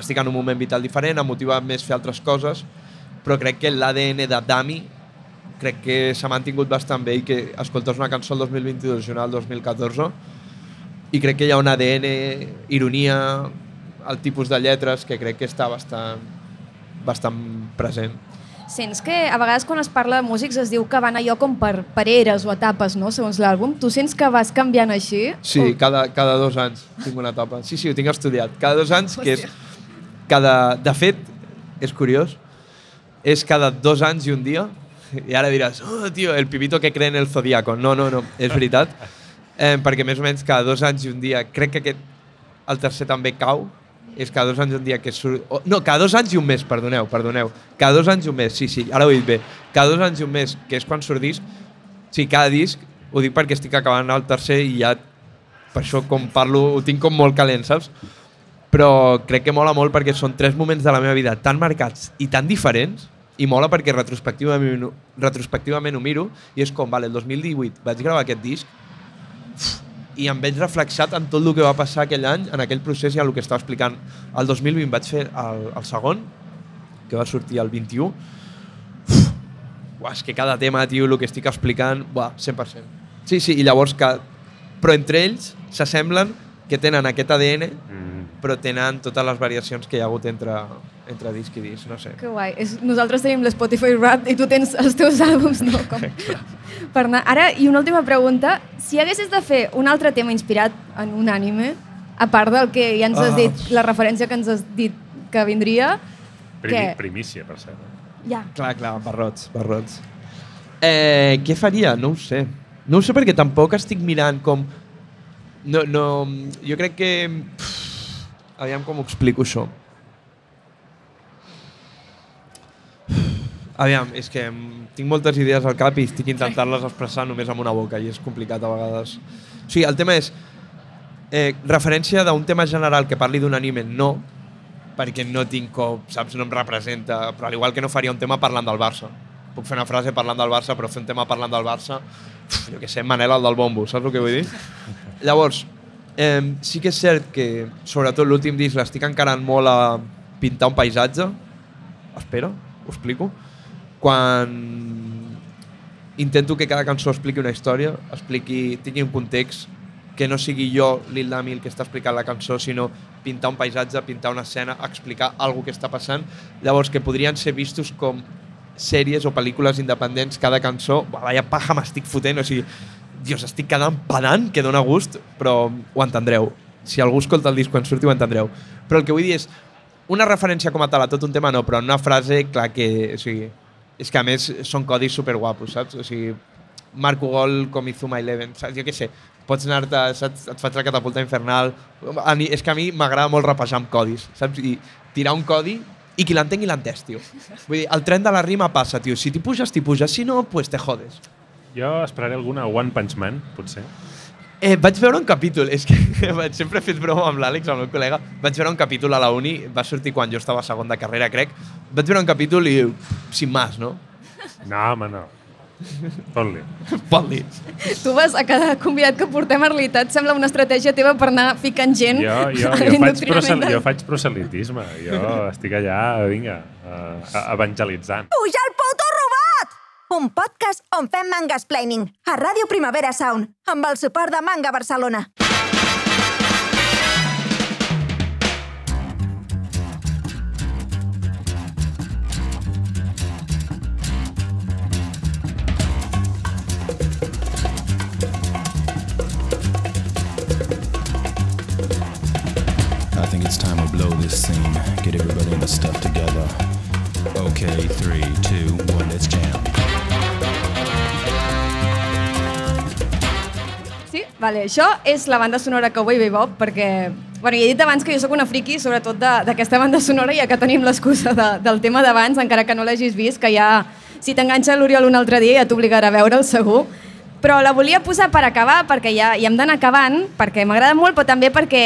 estic en un moment vital diferent, em motiva més fer altres coses, però crec que l'ADN de Dami crec que s'ha mantingut bastant bé i que escoltes una cançó el 2022 i una el 2014 i crec que hi ha un ADN, ironia, el tipus de lletres que crec que està bastant, bastant present. Sents que a vegades quan es parla de músics es diu que van allò com per, per eres o etapes, no?, segons l'àlbum. Tu sents que vas canviant així? Sí, O- cada, cada dos anys tinc una etapa. Sí, sí, ho tinc estudiat. Cada dos anys, que és... Cada, de fet, és curiós, és cada dos anys i un dia, i ara diràs, oh, tio, el pibito que cree en el zodiaco. No, no, no, és veritat. [laughs] Eh, perquè més o menys cada dos anys i un dia, crec que aquest, el tercer també cau, és cada dos anys un dia que surt... No, cada dos anys i un mes, perdoneu, perdoneu. Cada dos anys i un mes, sí, sí, ara ho he dit bé. Cada dos anys i un mes, que és quan surt disc, sí, cada disc, ho dic perquè estic acabant el tercer i ja per això com parlo ho tinc com molt calent, saps? Però crec que mola molt perquè són tres moments de la meva vida tan marcats i tan diferents i mola perquè retrospectivament, retrospectivament ho miro i és com, vale, el 2018 vaig gravar aquest disc i em veig reflexat en tot el que va passar aquell any, en aquell procés i en el que estava explicant. El 2020 vaig fer el, el segon, que va sortir el 21. Uf, uah, és que cada tema, tio, el que estic explicant, buah, 100%. Sí, sí, i llavors que... Però entre ells s'assemblen que tenen aquest ADN, Mm. però tenen totes les variacions que hi ha hagut entre, entre disc i disc, no sé. Que guai. És, nosaltres tenim l'Spotify Rap i tu tens els teus [laughs] àlbums, no? Com... per anar. Ara, i una última pregunta. Si haguessis de fer un altre tema inspirat en un ànime, a part del que ja ens has Ah. dit, la referència que ens has dit que vindria, Primi, Què? primícia, per cert. ja. Clar, clar, barrots, barrots. Eh, què faria? No ho sé. No ho sé perquè tampoc estic mirant com... No, no, jo crec que... Pff, aviam com ho explico això. Aviam, és que tinc moltes idees al cap i estic intentant-les expressar només amb una boca i és complicat a vegades. O sigui, el tema és eh, referència d'un tema general que parli d'un anime, no, perquè no tinc com, saps, no em representa, però al igual que no faria un tema parlant del Barça. Puc fer una frase parlant del Barça, però fer un tema parlant del Barça, uf, jo què sé, Manel el del bombo, saps el que vull dir? Llavors, eh, sí que és cert que, sobretot l'últim disc, l'estic encarant molt a pintar un paisatge. Espera, ho explico. Quan intento que cada cançó expliqui una història, expliqui, tingui un context, que no sigui jo, Lil Dami, el que està explicant la cançó, sinó pintar un paisatge, pintar una escena, explicar alguna que està passant. Llavors, que podrien ser vistos com sèries o pel·lícules independents, cada cançó, vaya paja m'estic fotent, o sigui, dios, estic quedant pedant, que dona gust, però ho entendreu. Si algú escolta el disc quan surti ho entendreu. Però el que vull dir és, una referència com a tal a tot un tema no, però una frase, clar que, o sigui, és que a més són codis superguapos, saps? O sigui, Marco Gol com Izuma Eleven, saps? Jo què sé, pots anar-te, saps? Et faig la catapulta infernal. A mi, és que a mi m'agrada molt rapejar amb codis, saps? I tirar un codi i qui l'entengui l'ha entès, tio. Vull dir, el tren de la rima passa, tio. Si t'hi puges, t'hi puges. Si no, pues te jodes. Jo esperaré alguna One Punch Man, potser. Eh, vaig veure un capítol, és que [laughs] sempre he fet broma amb l'Àlex, el meu col·lega. Vaig veure un capítol a la uni, va sortir quan jo estava a segon de carrera, crec. Vaig veure un capítol i, sin más, no? No, home, no. Pot-li. Tu vas a cada convidat que portem a realitat, sembla una estratègia teva per anar ficant gent Jo, jo, jo, [laughs] faig prosel, jo faig proselitisme. Jo estic allà, vinga, uh, evangelitzant. Puja el robot! Un podcast on fem mangasplaining a Ràdio Primavera Sound amb el suport de Manga Barcelona. I think it's time we blow this scene. Get everybody in the stuff together. Okay, three, two, one, let's jam. Sí? Vale, això és la banda sonora vull Bebop, perquè... Bueno, ja he dit abans que jo sóc una friki, sobretot d'aquesta banda sonora, ja que tenim l'excusa de, del tema d'abans, encara que no l'hagis vist, que ja, si t'enganxa l'Oriol un altre dia, ja t'obligarà a veure'l segur. Però la volia posar per acabar, perquè ja, ja hem d'anar acabant, perquè m'agrada molt, però també perquè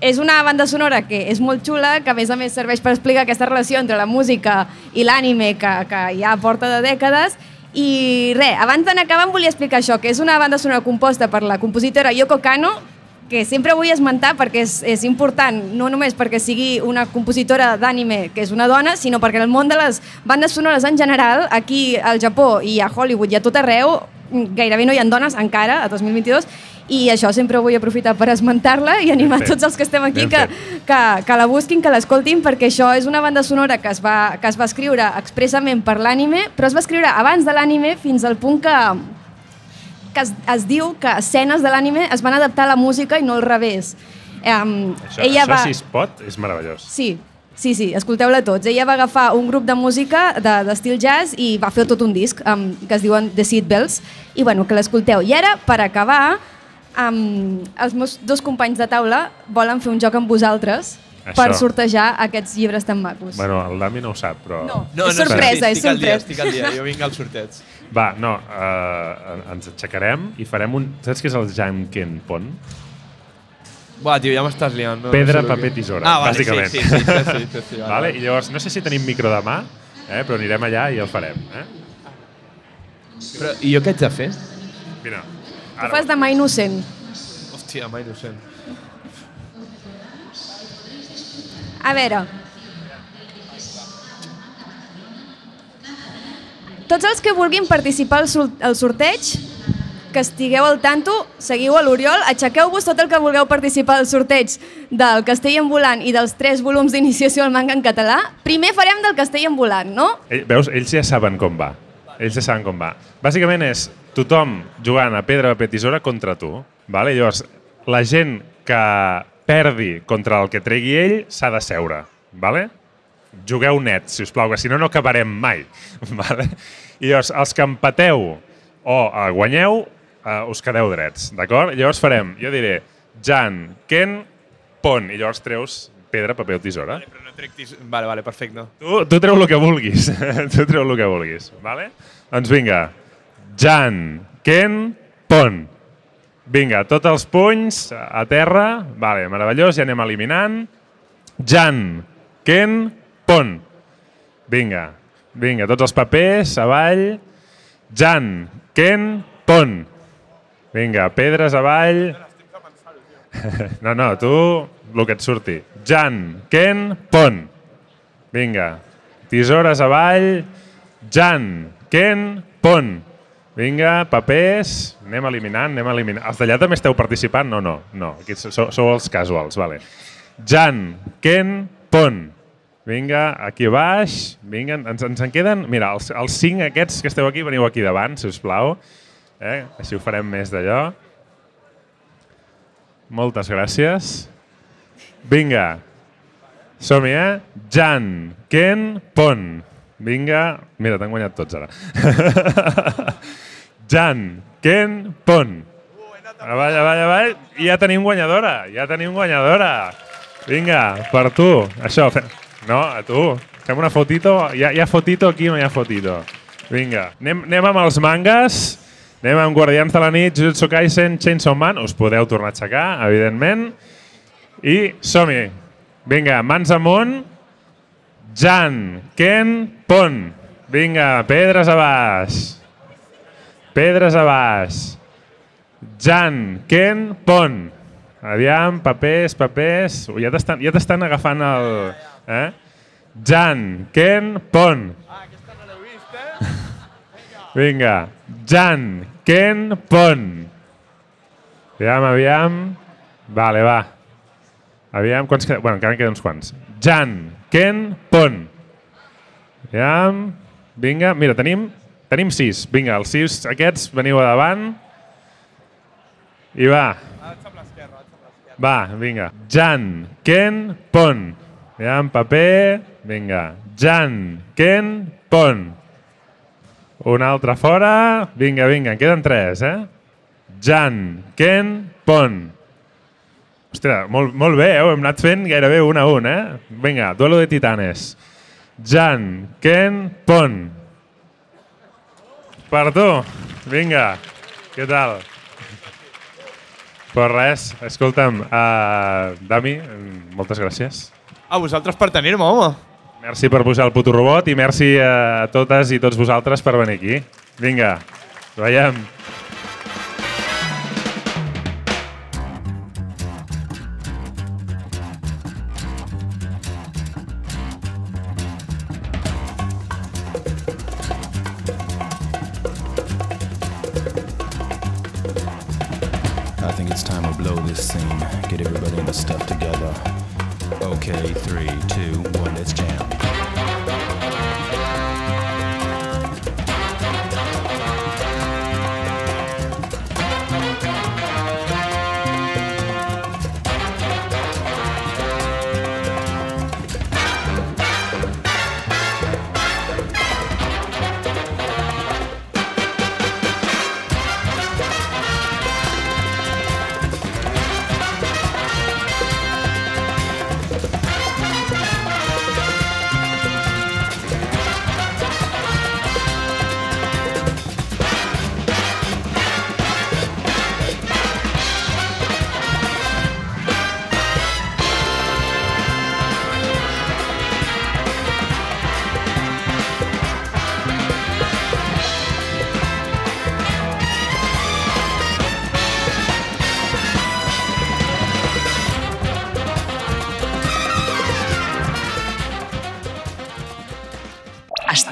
és una banda sonora que és molt xula, que a més a més serveix per explicar aquesta relació entre la música i l'ànime que, que ja porta de dècades, i res, abans d'anar acabant volia explicar això, que és una banda sonora composta per la compositora Yoko Kano, que sempre vull esmentar perquè és, és important, no només perquè sigui una compositora d'ànime que és una dona, sinó perquè en el món de les bandes sonores en general, aquí al Japó i a Hollywood i a tot arreu, gairebé no hi ha dones encara, a 2022, i això sempre vull aprofitar per esmentar-la i animar Ben tots els que estem aquí que, que, que la busquin, que l'escoltin, perquè això és una banda sonora que es va, que es va escriure expressament per l'ànime, però es va escriure abans de l'ànime fins al punt que, que es, es diu que escenes de l'ànime es van adaptar a la música i no al revés. Um, Això, això va... si es pot, és meravellós. Sí, sí, sí, escolteu-la tots. Ella va agafar un grup de música de- d'estil de, jazz i va fer tot un disc um, que es diuen The Seed Bells i bueno, que l'escolteu. I ara, per acabar, um, els meus dos companys de taula volen fer un joc amb vosaltres Això. per sortejar aquests llibres tan macos. Bueno, el Dami no ho sap, però... No. És sorpresa, és estic al dia, sorpresa. estic al dia, jo vinc al sorteig. [laughs] Va, no, uh, ens aixecarem i farem un... Saps què és el Janken Pon? Buah, tio, ja m'estàs liant. No, Pedra, no sé paper, que- tisora, ah, vale, bàsicament. Sí, sí, sí, sí, sí, sí, [laughs] sí, vale, vale? I llavors, no sé si tenim micro de mà, eh? però anirem allà i el farem. Eh? Però, I jo què haig de fer? Mira, Tu fas de mà innocent. Hòstia, ho sent. A veure... Tots els que vulguin participar al, al sorteig que estigueu al tanto, seguiu a l'Oriol, aixequeu-vos tot el que vulgueu participar del sorteig del Castell en volant i dels tres volums d'iniciació al manga en català. Primer farem del Castell en volant, no? Ell, veus, ells ja saben com va. Ells ja saben com va. Bàsicament és tothom jugant a pedra, paper, tisora contra tu. Vale? Llavors, la gent que perdi contra el que tregui ell s'ha de seure. Vale? Jugueu net, si us plau, que si no, no acabarem mai. [laughs] Vale? I llavors, els que empateu o eh, guanyeu, eh, us quedeu drets, d'acord? Llavors farem, jo diré, Jan, Ken, Pon, i llavors treus pedra, paper o tisora. Però no trec tis... Vale, vale, perfecte. Tu, tu treu el que vulguis. [laughs] tu treu el que vulguis. Vale? Doncs vinga. Jan, Ken, Pon. Vinga, tots els punys a terra. Vale, meravellós, ja anem eliminant. Jan, Ken, Pon. Vinga, vinga, tots els papers avall. Jan, Ken, Pon. Vinga, pedres avall. [laughs] No, no, tu, el que et surti. Jan, Ken, Pon. Vinga. Tisores avall. Jan, Ken, Pon. Vinga, papers. Anem eliminant, anem eliminant. Els d'allà també esteu participant? No, no, no. Aquí sou, sou els casuals, vale. Jan, Ken, Pon. Vinga, aquí baix. Vinga, ens, ens en queden... Mira, els, els cinc aquests que esteu aquí, veniu aquí davant, si us plau. Eh? Així ho farem més d'allò. Moltes gràcies. Vinga, som-hi, eh? Jan, Ken, Pon. Vinga, mira, t'han guanyat tots ara. [laughs] Jan, Ken, Pon. Avall, avall, avall. I ja tenim guanyadora, ja tenim guanyadora. Vinga, per tu. Això, fe... no, a tu. Fem una fotito. Hi ha, hi ha fotito aquí o no hi ha fotito? Vinga, anem, anem amb els mangas. Anem amb Guardians de la nit, Jujutsu Kaisen, Chainsaw Man. Us podeu tornar a aixecar, evidentment. I som-hi. Vinga, mans amunt. Jan, Ken, Pon. Vinga, pedres a baix. Pedres a baix. Jan, Ken, Pon. Aviam, papers, papers. Ui, ja t'estan ja agafant el... Eh? Jan, Ken, Pon. Ah, aquesta no l'heu vist, eh? [laughs] Vinga. Jan, Ken, Pon. Aviam, aviam. Vale, va. Aviam, quants queden? Bueno, encara en queden uns quants. Jan, Ken, Pon. Aviam. Vinga, mira, tenim, tenim sis. Vinga, els sis aquests, veniu a davant. I va. Va, vinga. Jan, Ken, Pon. Aviam, paper. Vinga. Jan, Ken, Pon. Un altre fora. Vinga, vinga, en queden tres, eh? Jan, Ken, Pon. Ostres, molt, molt bé, eh? Ho hem anat fent gairebé un a un, eh? Vinga, duelo de titanes. Jan, Ken, Pon. Per tu. Vinga. Què tal? Pues res, escolta'm, uh, Dami, moltes gràcies. A vosaltres per tenir-me, home. Merci per posar el puto robot i merci a totes i tots vosaltres per venir aquí. Vinga, veiem.